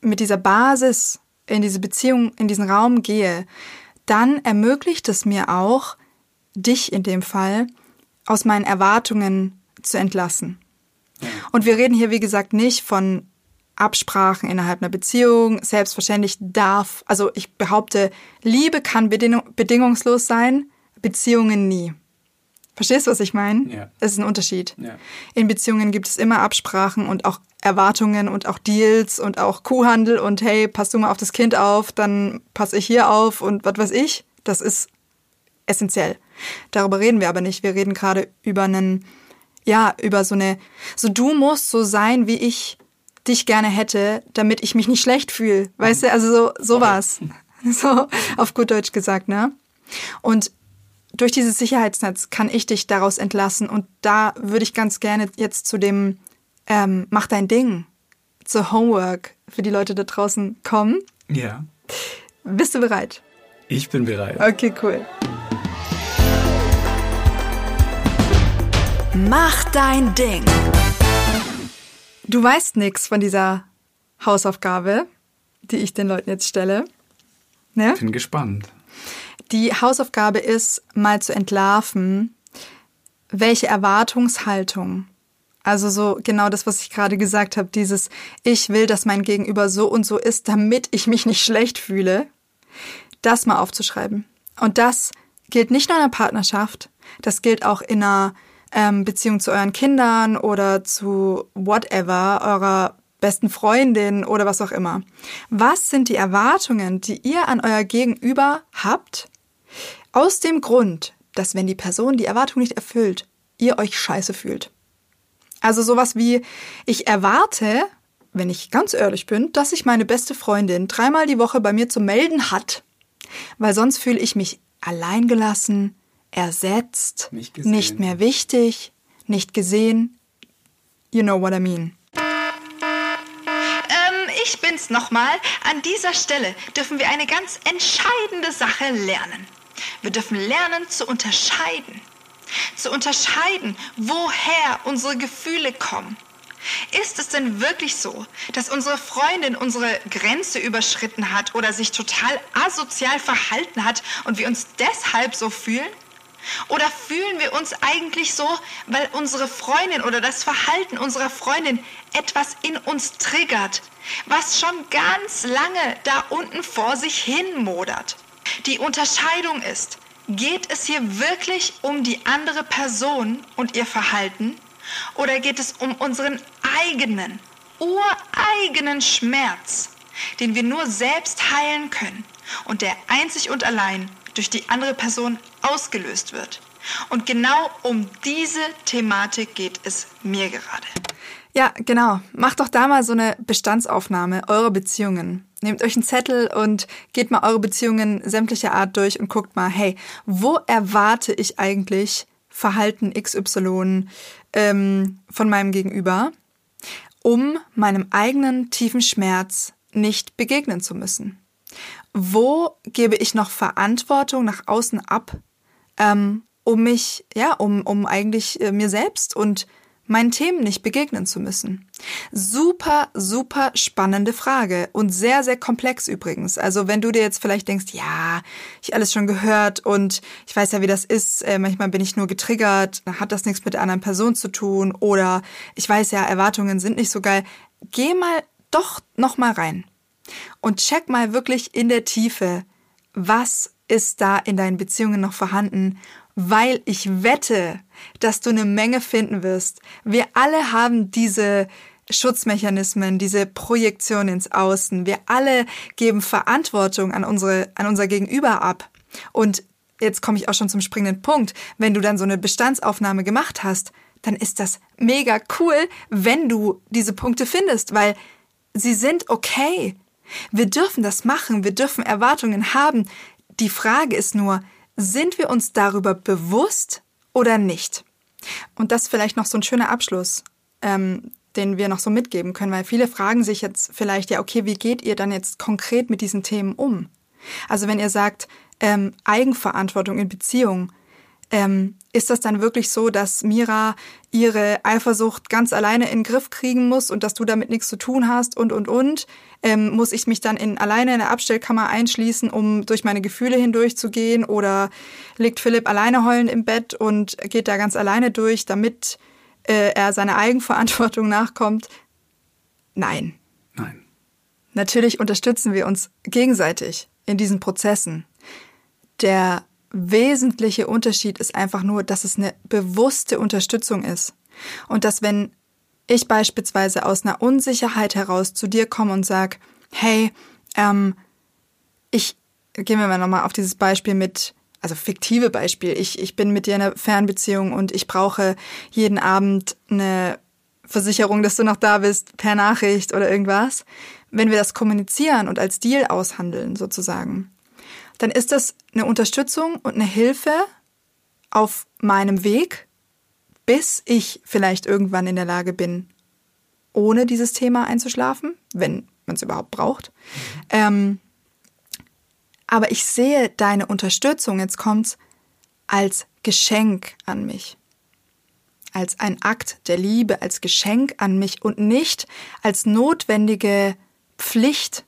mit dieser Basis in diese Beziehung, in diesen Raum gehe, dann ermöglicht es mir auch, dich in dem Fall aus meinen Erwartungen zu entlassen. Und wir reden hier, wie gesagt, nicht von Absprachen innerhalb einer Beziehung. Selbstverständlich darf, also ich behaupte, Liebe kann bedingung, bedingungslos sein, Beziehungen nie. Verstehst du, was ich meine? Ja. Es ist ein Unterschied. Ja. In Beziehungen gibt es immer Absprachen und auch Erwartungen und auch Deals und auch Kuhhandel und hey, pass du mal auf das Kind auf, dann pass ich hier auf und was weiß ich. Das ist essentiell. Darüber reden wir aber nicht. Wir reden gerade über einen, ja, über so eine, so du musst so sein, wie ich dich gerne hätte, damit ich mich nicht schlecht fühle. Weißt du, also so, sowas. So, auf gut Deutsch gesagt, ne? Und durch dieses Sicherheitsnetz kann ich dich daraus entlassen. Und da würde ich ganz gerne jetzt zu dem ähm, Mach dein Ding, zur Homework für die Leute da draußen kommen. Ja. Bist du bereit? Ich bin bereit. Okay, cool. Mach dein Ding. Du weißt nichts von dieser Hausaufgabe, die ich den Leuten jetzt stelle. Ne? Bin gespannt. Die Hausaufgabe ist, mal zu entlarven, welche Erwartungshaltung, also so genau das, was ich gerade gesagt habe, dieses Ich will, dass mein Gegenüber so und so ist, damit ich mich nicht schlecht fühle, das mal aufzuschreiben. Und das gilt nicht nur in einer Partnerschaft, das gilt auch in einer ähm, Beziehung zu euren Kindern oder zu whatever, eurer besten Freundin oder was auch immer. Was sind die Erwartungen, die ihr an euer Gegenüber habt? Aus dem Grund, dass wenn die Person die Erwartung nicht erfüllt, ihr euch scheiße fühlt. Also sowas wie, ich erwarte, wenn ich ganz ehrlich bin, dass sich meine beste Freundin dreimal die Woche bei mir zu melden hat. Weil sonst fühle ich mich alleingelassen, ersetzt, Nicht nicht mehr wichtig, nicht gesehen. You know what I mean. Ähm, ich bin's, nochmal, an dieser Stelle dürfen wir eine ganz entscheidende Sache lernen. Wir dürfen lernen zu unterscheiden. Zu unterscheiden, woher unsere Gefühle kommen. Ist es denn wirklich so, dass unsere Freundin unsere Grenze überschritten hat oder sich total asozial verhalten hat und wir uns deshalb so fühlen? Oder fühlen wir uns eigentlich so, weil unsere Freundin oder das Verhalten unserer Freundin etwas in uns triggert, was schon ganz lange da unten vor sich hin modert? Die Unterscheidung ist, geht es hier wirklich um die andere Person und ihr Verhalten oder geht es um unseren eigenen, ureigenen Schmerz, den wir nur selbst heilen können und der einzig und allein durch die andere Person ausgelöst wird? Und genau um diese Thematik geht es mir gerade. Ja, genau. Macht doch da mal so eine Bestandsaufnahme eurer Beziehungen. Nehmt euch einen Zettel und geht mal eure Beziehungen sämtlicher Art durch und guckt mal, hey, wo erwarte ich eigentlich Verhalten XY ähm, von meinem Gegenüber, um meinem eigenen tiefen Schmerz nicht begegnen zu müssen? Wo gebe ich noch Verantwortung nach außen ab, ähm, um mich, ja, um, um eigentlich äh, mir selbst und meinen Themen nicht begegnen zu müssen? Super, super spannende Frage und sehr, sehr komplex übrigens. Also wenn du dir jetzt vielleicht denkst, ja, ich alles schon gehört und ich weiß ja, wie das ist, äh, manchmal bin ich nur getriggert, hat das nichts mit der anderen Person zu tun oder ich weiß ja, Erwartungen sind nicht so geil. Geh mal doch noch mal rein und check mal wirklich in der Tiefe, was ist da in deinen Beziehungen noch vorhanden weil ich wette, dass du eine Menge finden wirst. Wir alle haben diese Schutzmechanismen, diese Projektion ins Außen. Wir alle geben Verantwortung an unsere, an unser Gegenüber ab. Und jetzt komme ich auch schon zum springenden Punkt. Wenn du dann so eine Bestandsaufnahme gemacht hast, dann ist das mega cool, wenn du diese Punkte findest, weil sie sind okay. Wir dürfen das machen, wir dürfen Erwartungen haben. Die Frage ist nur, sind wir uns darüber bewusst oder nicht? Und das ist vielleicht noch so ein schöner Abschluss, ähm, den wir noch so mitgeben können, weil viele fragen sich jetzt vielleicht, ja, okay, wie geht ihr dann jetzt konkret mit diesen Themen um? Also wenn ihr sagt, ähm, Eigenverantwortung in Beziehungen, ähm, ist das dann wirklich so, dass Mira ihre Eifersucht ganz alleine in den Griff kriegen muss und dass du damit nichts zu tun hast und, und, und? Ähm, muss ich mich dann in, alleine in der Abstellkammer einschließen, um durch meine Gefühle hindurchzugehen? Oder liegt Philipp alleine heulend im Bett und geht da ganz alleine durch, damit äh, er seiner Eigenverantwortung nachkommt? Nein. Nein. Natürlich unterstützen wir uns gegenseitig in diesen Prozessen. Der wesentliche Unterschied ist einfach nur, dass es eine bewusste Unterstützung ist. Und dass wenn ich beispielsweise aus einer Unsicherheit heraus zu dir komme und sag, hey, ähm, ich, gehen wir mal nochmal auf dieses Beispiel mit, also fiktive Beispiel, ich, ich bin mit dir in einer Fernbeziehung und ich brauche jeden Abend eine Versicherung, dass du noch da bist, per Nachricht oder irgendwas. Wenn wir das kommunizieren und als Deal aushandeln, sozusagen, dann ist das eine Unterstützung und eine Hilfe auf meinem Weg, bis ich vielleicht irgendwann in der Lage bin, ohne dieses Thema einzuschlafen, wenn man es überhaupt braucht. Mhm. Ähm, aber ich sehe deine Unterstützung, jetzt kommt's, als Geschenk an mich. Als ein Akt der Liebe, als Geschenk an mich und nicht als notwendige Pflicht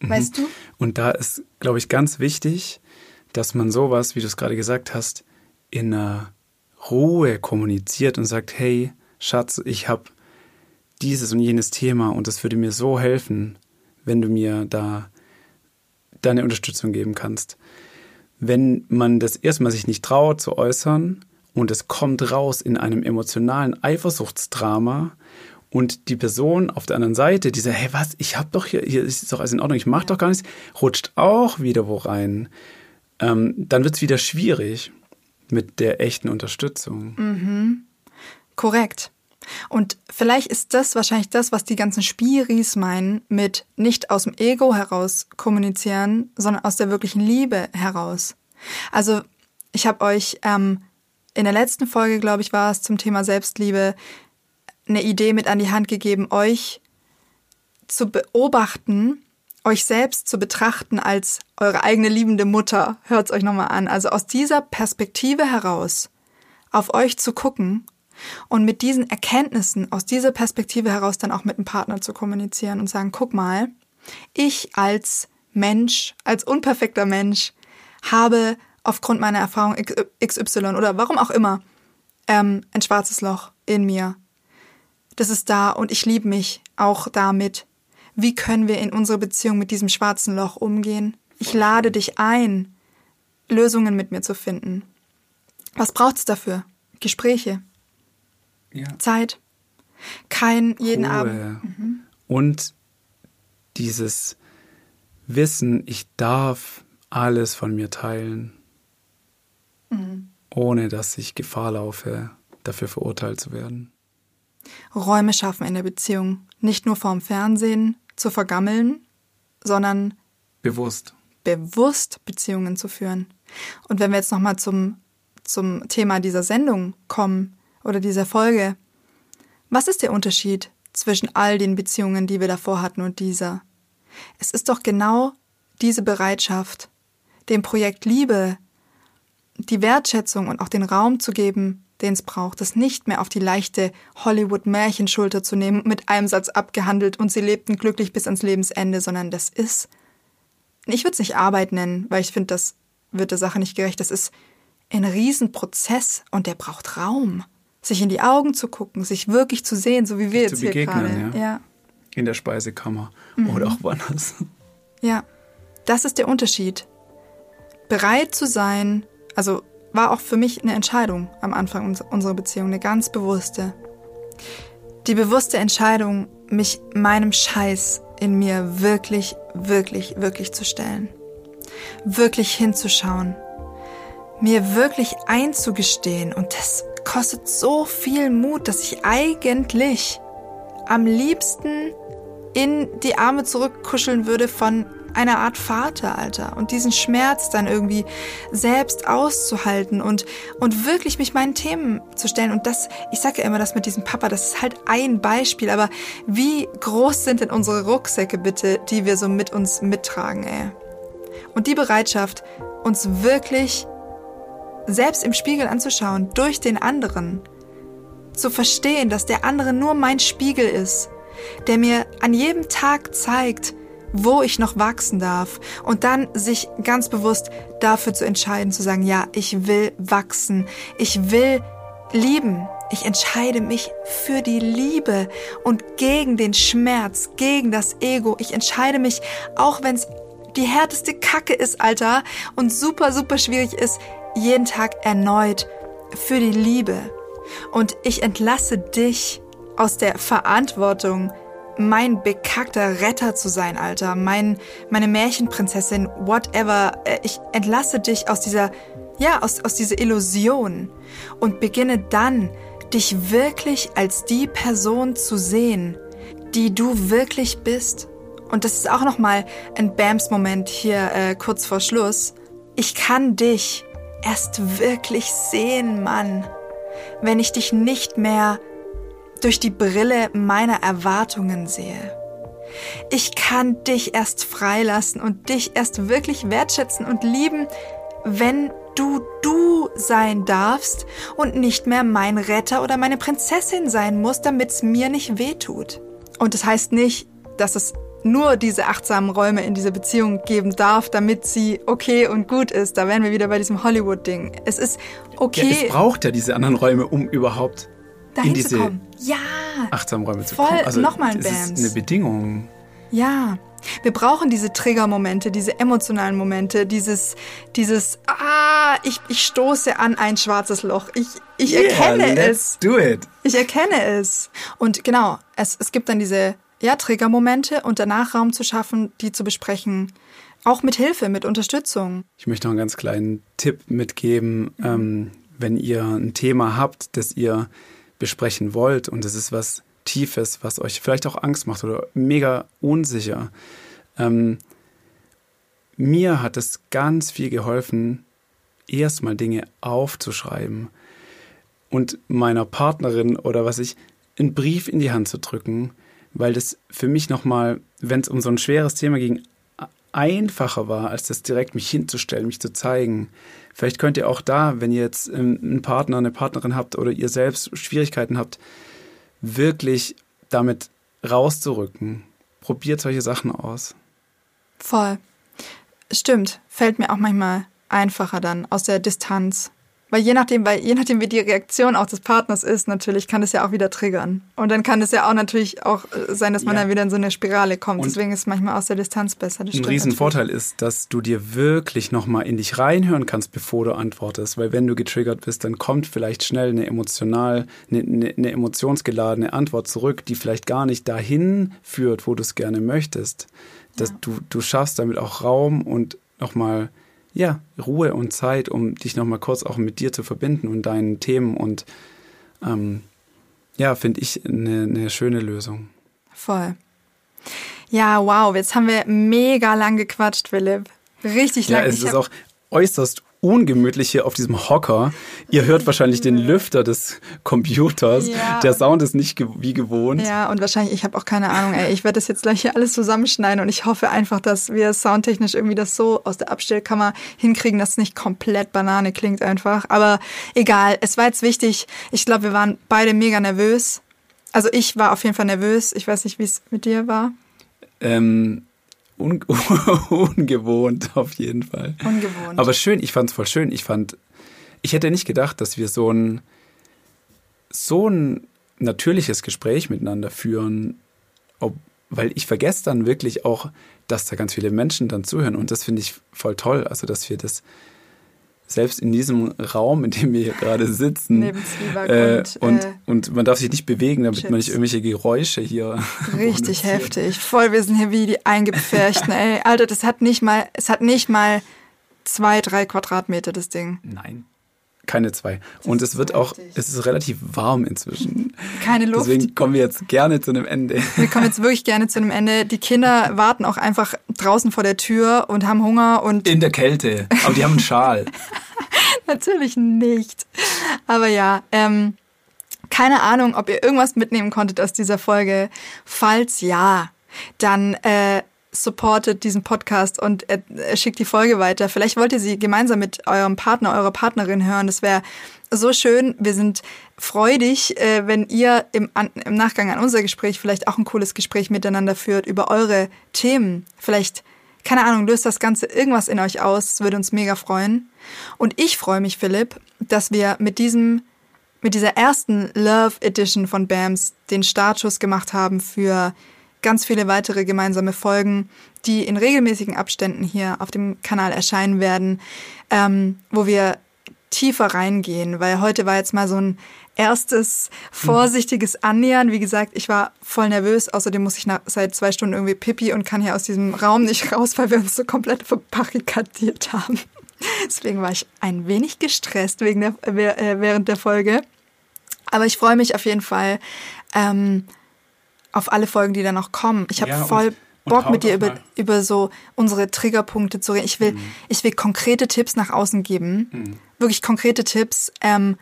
Mhm. Weißt du? Und da ist, glaube ich, ganz wichtig, dass man sowas, wie du es gerade gesagt hast, in einer Ruhe kommuniziert und sagt, hey, Schatz, ich habe dieses und jenes Thema und das würde mir so helfen, wenn du mir da deine Unterstützung geben kannst. Wenn man das erstmal sich nicht traut zu äußern und es kommt raus in einem emotionalen Eifersuchtsdrama und die Person auf der anderen Seite, die sagt, hey, was, ich hab doch hier, hier ist doch alles in Ordnung, ich mach doch gar nichts, rutscht auch wieder wo rein. Ähm, dann wird es wieder schwierig mit der echten Unterstützung. Mhm. Korrekt. Und vielleicht ist das wahrscheinlich das, was die ganzen Spiris meinen mit nicht aus dem Ego heraus kommunizieren, sondern aus der wirklichen Liebe heraus. Also ich habe euch ähm, in der letzten Folge, glaube ich, war es zum Thema Selbstliebe, eine Idee mit an die Hand gegeben, euch zu beobachten, euch selbst zu betrachten als eure eigene liebende Mutter. Hört's euch nochmal an. Also aus dieser Perspektive heraus auf euch zu gucken und mit diesen Erkenntnissen aus dieser Perspektive heraus dann auch mit dem Partner zu kommunizieren und sagen, guck mal, ich als Mensch, als unperfekter Mensch habe aufgrund meiner Erfahrung XY oder warum auch immer ähm, ein schwarzes Loch in mir. Das ist da und ich liebe mich auch damit. Wie können wir in unserer Beziehung mit diesem schwarzen Loch umgehen? Ich lade dich ein, Lösungen mit mir zu finden. Was braucht's dafür? Gespräche, Ja. Zeit, kein jeden Ruhe. Abend. Mhm. Und dieses Wissen, ich darf alles von mir teilen, Mhm. ohne dass ich Gefahr laufe, dafür verurteilt zu werden. Räume schaffen in der Beziehung, nicht nur vorm Fernsehen zu vergammeln, sondern Bewusst. bewusst Beziehungen zu führen. Und wenn wir jetzt nochmal zum, zum Thema dieser Sendung kommen oder dieser Folge, was ist der Unterschied zwischen all den Beziehungen, die wir davor hatten und dieser? Es ist doch genau diese Bereitschaft, dem Projekt Liebe die Wertschätzung und auch den Raum zu geben, den es braucht, es nicht mehr auf die leichte Hollywood-Märchenschulter zu nehmen, mit einem Satz abgehandelt und sie lebten glücklich bis ans Lebensende, sondern das ist, ich würde es nicht Arbeit nennen, weil ich finde, das wird der Sache nicht gerecht. Das ist ein Riesenprozess und der braucht Raum, sich in die Augen zu gucken, sich wirklich zu sehen, so wie wir jetzt zu hier gerade. ja. ja. In der Speisekammer Mhm. oder auch woanders. Ja, das ist der Unterschied. Bereit zu sein, also war auch für mich eine Entscheidung am Anfang uns- unserer Beziehung, eine ganz bewusste. Die bewusste Entscheidung, mich meinem Scheiß in mir wirklich, wirklich, wirklich zu stellen. Wirklich hinzuschauen. Mir wirklich einzugestehen. Und das kostet so viel Mut, dass ich eigentlich am liebsten in die Arme zurückkuscheln würde von einer Art Vater, Alter. Und diesen Schmerz dann irgendwie selbst auszuhalten und, und wirklich mich meinen Themen zu stellen. Und das, ich sage ja immer das mit diesem Papa, das ist halt ein Beispiel. Aber wie groß sind denn unsere Rucksäcke bitte, die wir so mit uns mittragen, ey? Und die Bereitschaft, uns wirklich selbst im Spiegel anzuschauen, durch den anderen, zu verstehen, dass der andere nur mein Spiegel ist, der mir an jedem Tag zeigt, wo ich noch wachsen darf. Und dann sich ganz bewusst dafür zu entscheiden, zu sagen, ja, ich will wachsen, ich will lieben, ich entscheide mich für die Liebe und gegen den Schmerz, gegen das Ego, ich entscheide mich, auch wenn es die härteste Kacke ist, Alter, und super, super schwierig ist, jeden Tag erneut für die Liebe. Und ich entlasse dich aus der Verantwortung, mein bekackter Retter zu sein, Alter, mein, meine Märchenprinzessin, whatever. Äh, Ich entlasse dich aus dieser, ja, aus, aus dieser Illusion und beginne dann, dich wirklich als die Person zu sehen, die du wirklich bist. Und das ist auch nochmal ein Bams-Moment hier äh, kurz vor Schluss. Ich kann dich erst wirklich sehen, Mann, wenn ich dich nicht mehr durch die Brille meiner Erwartungen sehe. Ich kann dich erst freilassen und dich erst wirklich wertschätzen und lieben, wenn du du sein darfst und nicht mehr mein Retter oder meine Prinzessin sein musst, damit es mir nicht wehtut. Und das heißt nicht, dass es nur diese achtsamen Räume in dieser Beziehung geben darf, damit sie okay und gut ist. Da wären wir wieder bei diesem Hollywood-Ding. Es ist Ja, okay, es braucht ja diese anderen Räume, um überhaupt dahin in zu diese kommen. Ja, achtsamen Räume zu Voll, kommen. Also nochmal ein das Bams. ist eine Bedingung. Ja, wir brauchen diese Triggermomente, diese emotionalen Momente, dieses, dieses, ah, ich, ich stoße an ein schwarzes Loch. Ich, ich erkenne let's es. do it. Ich erkenne es. Und genau, es, es gibt dann diese, ja, Triggermomente und danach Raum zu schaffen, die zu besprechen. Auch mit Hilfe, mit Unterstützung. Ich möchte noch einen ganz kleinen Tipp mitgeben, ähm, wenn ihr ein Thema habt, das ihr besprechen wollt und es ist was Tiefes, was euch vielleicht auch Angst macht oder mega unsicher. Ähm, mir hat es ganz viel geholfen, erstmal Dinge aufzuschreiben und meiner Partnerin oder was ich einen Brief in die Hand zu drücken weil das für mich nochmal, wenn es um so ein schweres Thema ging, einfacher war, als das direkt mich hinzustellen, mich zu zeigen. Vielleicht könnt ihr auch da, wenn ihr jetzt ähm, einen Partner, eine Partnerin habt oder ihr selbst Schwierigkeiten habt, wirklich damit rauszurücken. Probiert solche Sachen aus. Voll. Stimmt. Fällt mir auch manchmal einfacher dann aus der Distanz. Weil je nachdem, weil je nachdem, wie die Reaktion auch des Partners ist, natürlich kann das ja auch wieder triggern. Und dann kann es ja auch natürlich auch äh, sein, dass man Ja. dann wieder in so eine Spirale kommt. Und Deswegen ist es manchmal aus der Distanz besser. Ein Riesenvorteil ist, dass du dir wirklich nochmal in dich reinhören kannst, bevor du antwortest. Weil wenn du getriggert bist, dann kommt vielleicht schnell eine emotional, eine, eine, eine emotionsgeladene Antwort zurück, die vielleicht gar nicht dahin führt, wo du es gerne möchtest. Dass du, du schaffst damit auch Raum und nochmal, ja, Ruhe und Zeit, um dich nochmal kurz auch mit dir zu verbinden und deinen Themen und ähm, ja, finde ich eine, eine schöne Lösung. Voll. Ja, wow, jetzt haben wir mega lang gequatscht, Philipp. Richtig Ja, lang. es Ich ist auch äußerst ungemütlich hier auf diesem Hocker. Ihr hört wahrscheinlich den Lüfter des Computers. Ja. Der Sound ist nicht ge wie gewohnt. Ja, und wahrscheinlich, ich habe auch keine Ahnung, ey. Ich werde das jetzt gleich hier alles zusammenschneiden und ich hoffe einfach, dass wir soundtechnisch irgendwie das so aus der Abstellkammer hinkriegen, dass es nicht komplett Banane klingt einfach. Aber egal, es war jetzt wichtig. Ich glaube, wir waren beide mega nervös. Also ich war auf jeden Fall nervös. Ich weiß nicht, wie es mit dir war. Ähm, un ungewohnt auf jeden Fall. Ungewohnt. Aber schön, ich fand es voll schön. Ich fand, ich hätte nicht gedacht, dass wir so ein, so ein natürliches Gespräch miteinander führen, ob, weil ich vergesse dann wirklich auch, dass da ganz viele Menschen dann zuhören und das finde ich voll toll. Also, dass wir das selbst in diesem Raum, in dem wir hier gerade sitzen, äh, und, und, äh, und man darf sich nicht bewegen, damit man nicht Chips. irgendwelche Geräusche hier Richtig heftig. Voll, wir sind hier wie die Eingepferchten, ey. Alter, das hat nicht mal, es hat nicht mal zwei, drei Quadratmeter, das Ding. Nein. Keine zwei. Und es wird so auch, es ist relativ warm inzwischen. Keine Luft. Deswegen kommen wir jetzt gerne zu einem Ende. Wir kommen jetzt wirklich gerne zu einem Ende. Die Kinder warten auch einfach draußen vor der Tür und haben Hunger und In der Kälte. Aber die haben einen Schal. natürlich nicht. Aber ja, ähm, keine Ahnung, ob ihr irgendwas mitnehmen konntet aus dieser Folge. Falls ja, dann äh, supportet diesen Podcast und äh, äh, schickt die Folge weiter. Vielleicht wollt ihr sie gemeinsam mit eurem Partner, eurer Partnerin hören. Das wäre so schön. Wir sind freudig, äh, wenn ihr im, an, im Nachgang an unser Gespräch vielleicht auch ein cooles Gespräch miteinander führt über eure Themen. Vielleicht, keine Ahnung, löst das Ganze irgendwas in euch aus. Das würde uns mega freuen. Und ich freue mich, Philipp, dass wir mit diesem mit dieser ersten Love Edition von BAMS den Startschuss gemacht haben für ganz viele weitere gemeinsame Folgen, die in regelmäßigen Abständen hier auf dem Kanal erscheinen werden, ähm, wo wir tiefer reingehen, weil heute war jetzt mal so ein erstes vorsichtiges Annähern. Wie gesagt, ich war voll nervös. Außerdem muss ich nach, seit zwei Stunden irgendwie pipi und kann hier aus diesem Raum nicht raus, weil wir uns so komplett verbarrikadiert haben. Deswegen war ich ein wenig gestresst wegen der, äh, während der Folge. Aber ich freue mich auf jeden Fall ähm, auf alle Folgen, die da noch kommen. Ich habe Ja, voll Bock mit dir über, mal. über so unsere Triggerpunkte zu reden. Ich will, ich will konkrete Tipps nach außen geben. Wirklich konkrete Tipps. Ähm,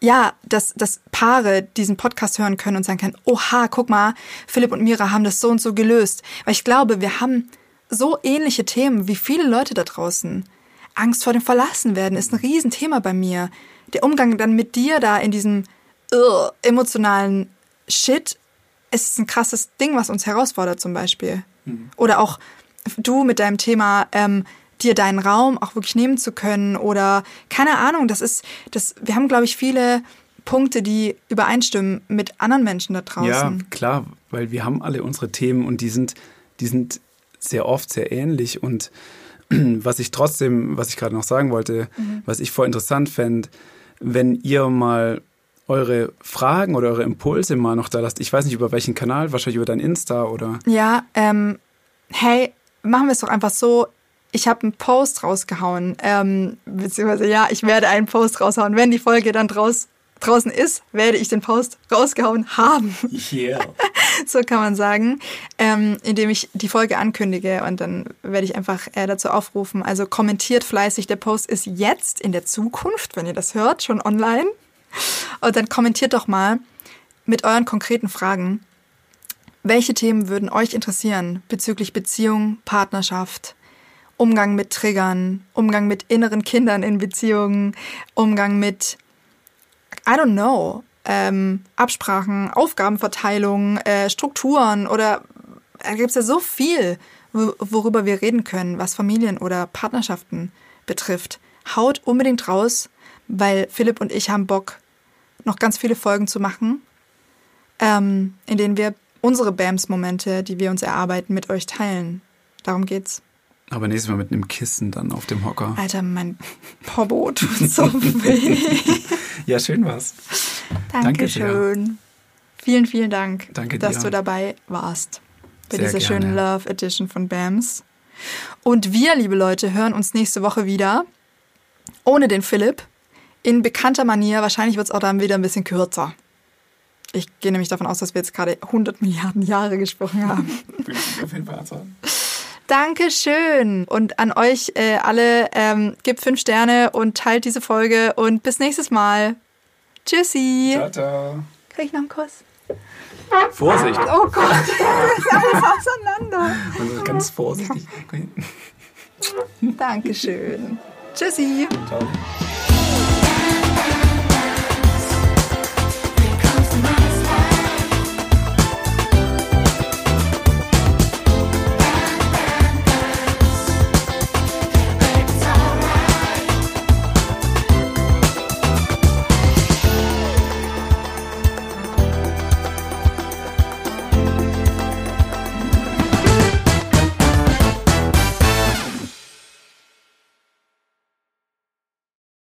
ja, dass, dass Paare diesen Podcast hören können und sagen können, oha, guck mal, Philipp und Mira haben das so und so gelöst. Weil ich glaube, wir haben so ähnliche Themen wie viele Leute da draußen. Angst vor dem Verlassenwerden ist ein Riesenthema bei mir. Der Umgang dann mit dir da in diesem uh, emotionalen Shit, es ist ein krasses Ding, was uns herausfordert zum Beispiel. Oder auch du mit deinem Thema, ähm, dir deinen Raum auch wirklich nehmen zu können oder keine Ahnung, das ist, das, wir haben, glaube ich, viele Punkte, die übereinstimmen mit anderen Menschen da draußen. Ja, klar, weil wir haben alle unsere Themen und die sind, die sind sehr oft sehr ähnlich. Und was ich trotzdem, was ich gerade noch sagen wollte, was ich voll interessant fände, wenn ihr mal eure Fragen oder eure Impulse mal noch da lasst. Ich weiß nicht über welchen Kanal, wahrscheinlich über dein Insta oder. Ja, ähm, hey, machen wir es doch einfach so. Ich habe einen Post rausgehauen, ähm, beziehungsweise ja, ich werde einen Post raushauen. Wenn die Folge dann draus, draußen ist, werde ich den Post rausgehauen haben. Yeah. so kann man sagen, ähm, indem ich die Folge ankündige und dann werde ich einfach äh, dazu aufrufen. Also kommentiert fleißig. Der Post ist jetzt in der Zukunft, wenn ihr das hört, schon online. Und dann kommentiert doch mal mit euren konkreten Fragen. Welche Themen würden euch interessieren bezüglich Beziehung, Partnerschaft, Umgang mit Triggern, Umgang mit inneren Kindern in Beziehungen, Umgang mit, I don't know, ähm, Absprachen, Aufgabenverteilung, äh, Strukturen oder da gibt es ja so viel, wo- worüber wir reden können, was Familien oder Partnerschaften betrifft. Haut unbedingt raus, weil Philipp und ich haben Bock, noch ganz viele Folgen zu machen, ähm, in denen wir unsere BAMS-Momente, die wir uns erarbeiten, mit euch teilen. Darum geht's. Aber nächstes Mal mit einem Kissen dann auf dem Hocker. Alter, mein Popo tut so weh. Ja, schön war's. Danke. Dankeschön. Vielen, vielen Dank, Danke dass du dabei warst bei Sehr dieser gerne. schönen Love Edition von BAMS. Und wir, liebe Leute, hören uns nächste Woche wieder. Ohne den Philipp. In bekannter Manier. Wahrscheinlich wird es auch dann wieder ein bisschen kürzer. Ich gehe nämlich davon aus, dass wir jetzt gerade 100 Milliarden Jahre gesprochen haben. Auf jeden Fall. Dankeschön. Und an euch äh, alle, ähm, gebt fünf Sterne und teilt diese Folge. Und bis nächstes Mal. Tschüssi. Ciao, ciao. Krieg ich noch einen Kuss? Vorsicht. Oh Gott, das ist alles auseinander. Also ganz vorsichtig. Dankeschön. Tschüssi. Ciao.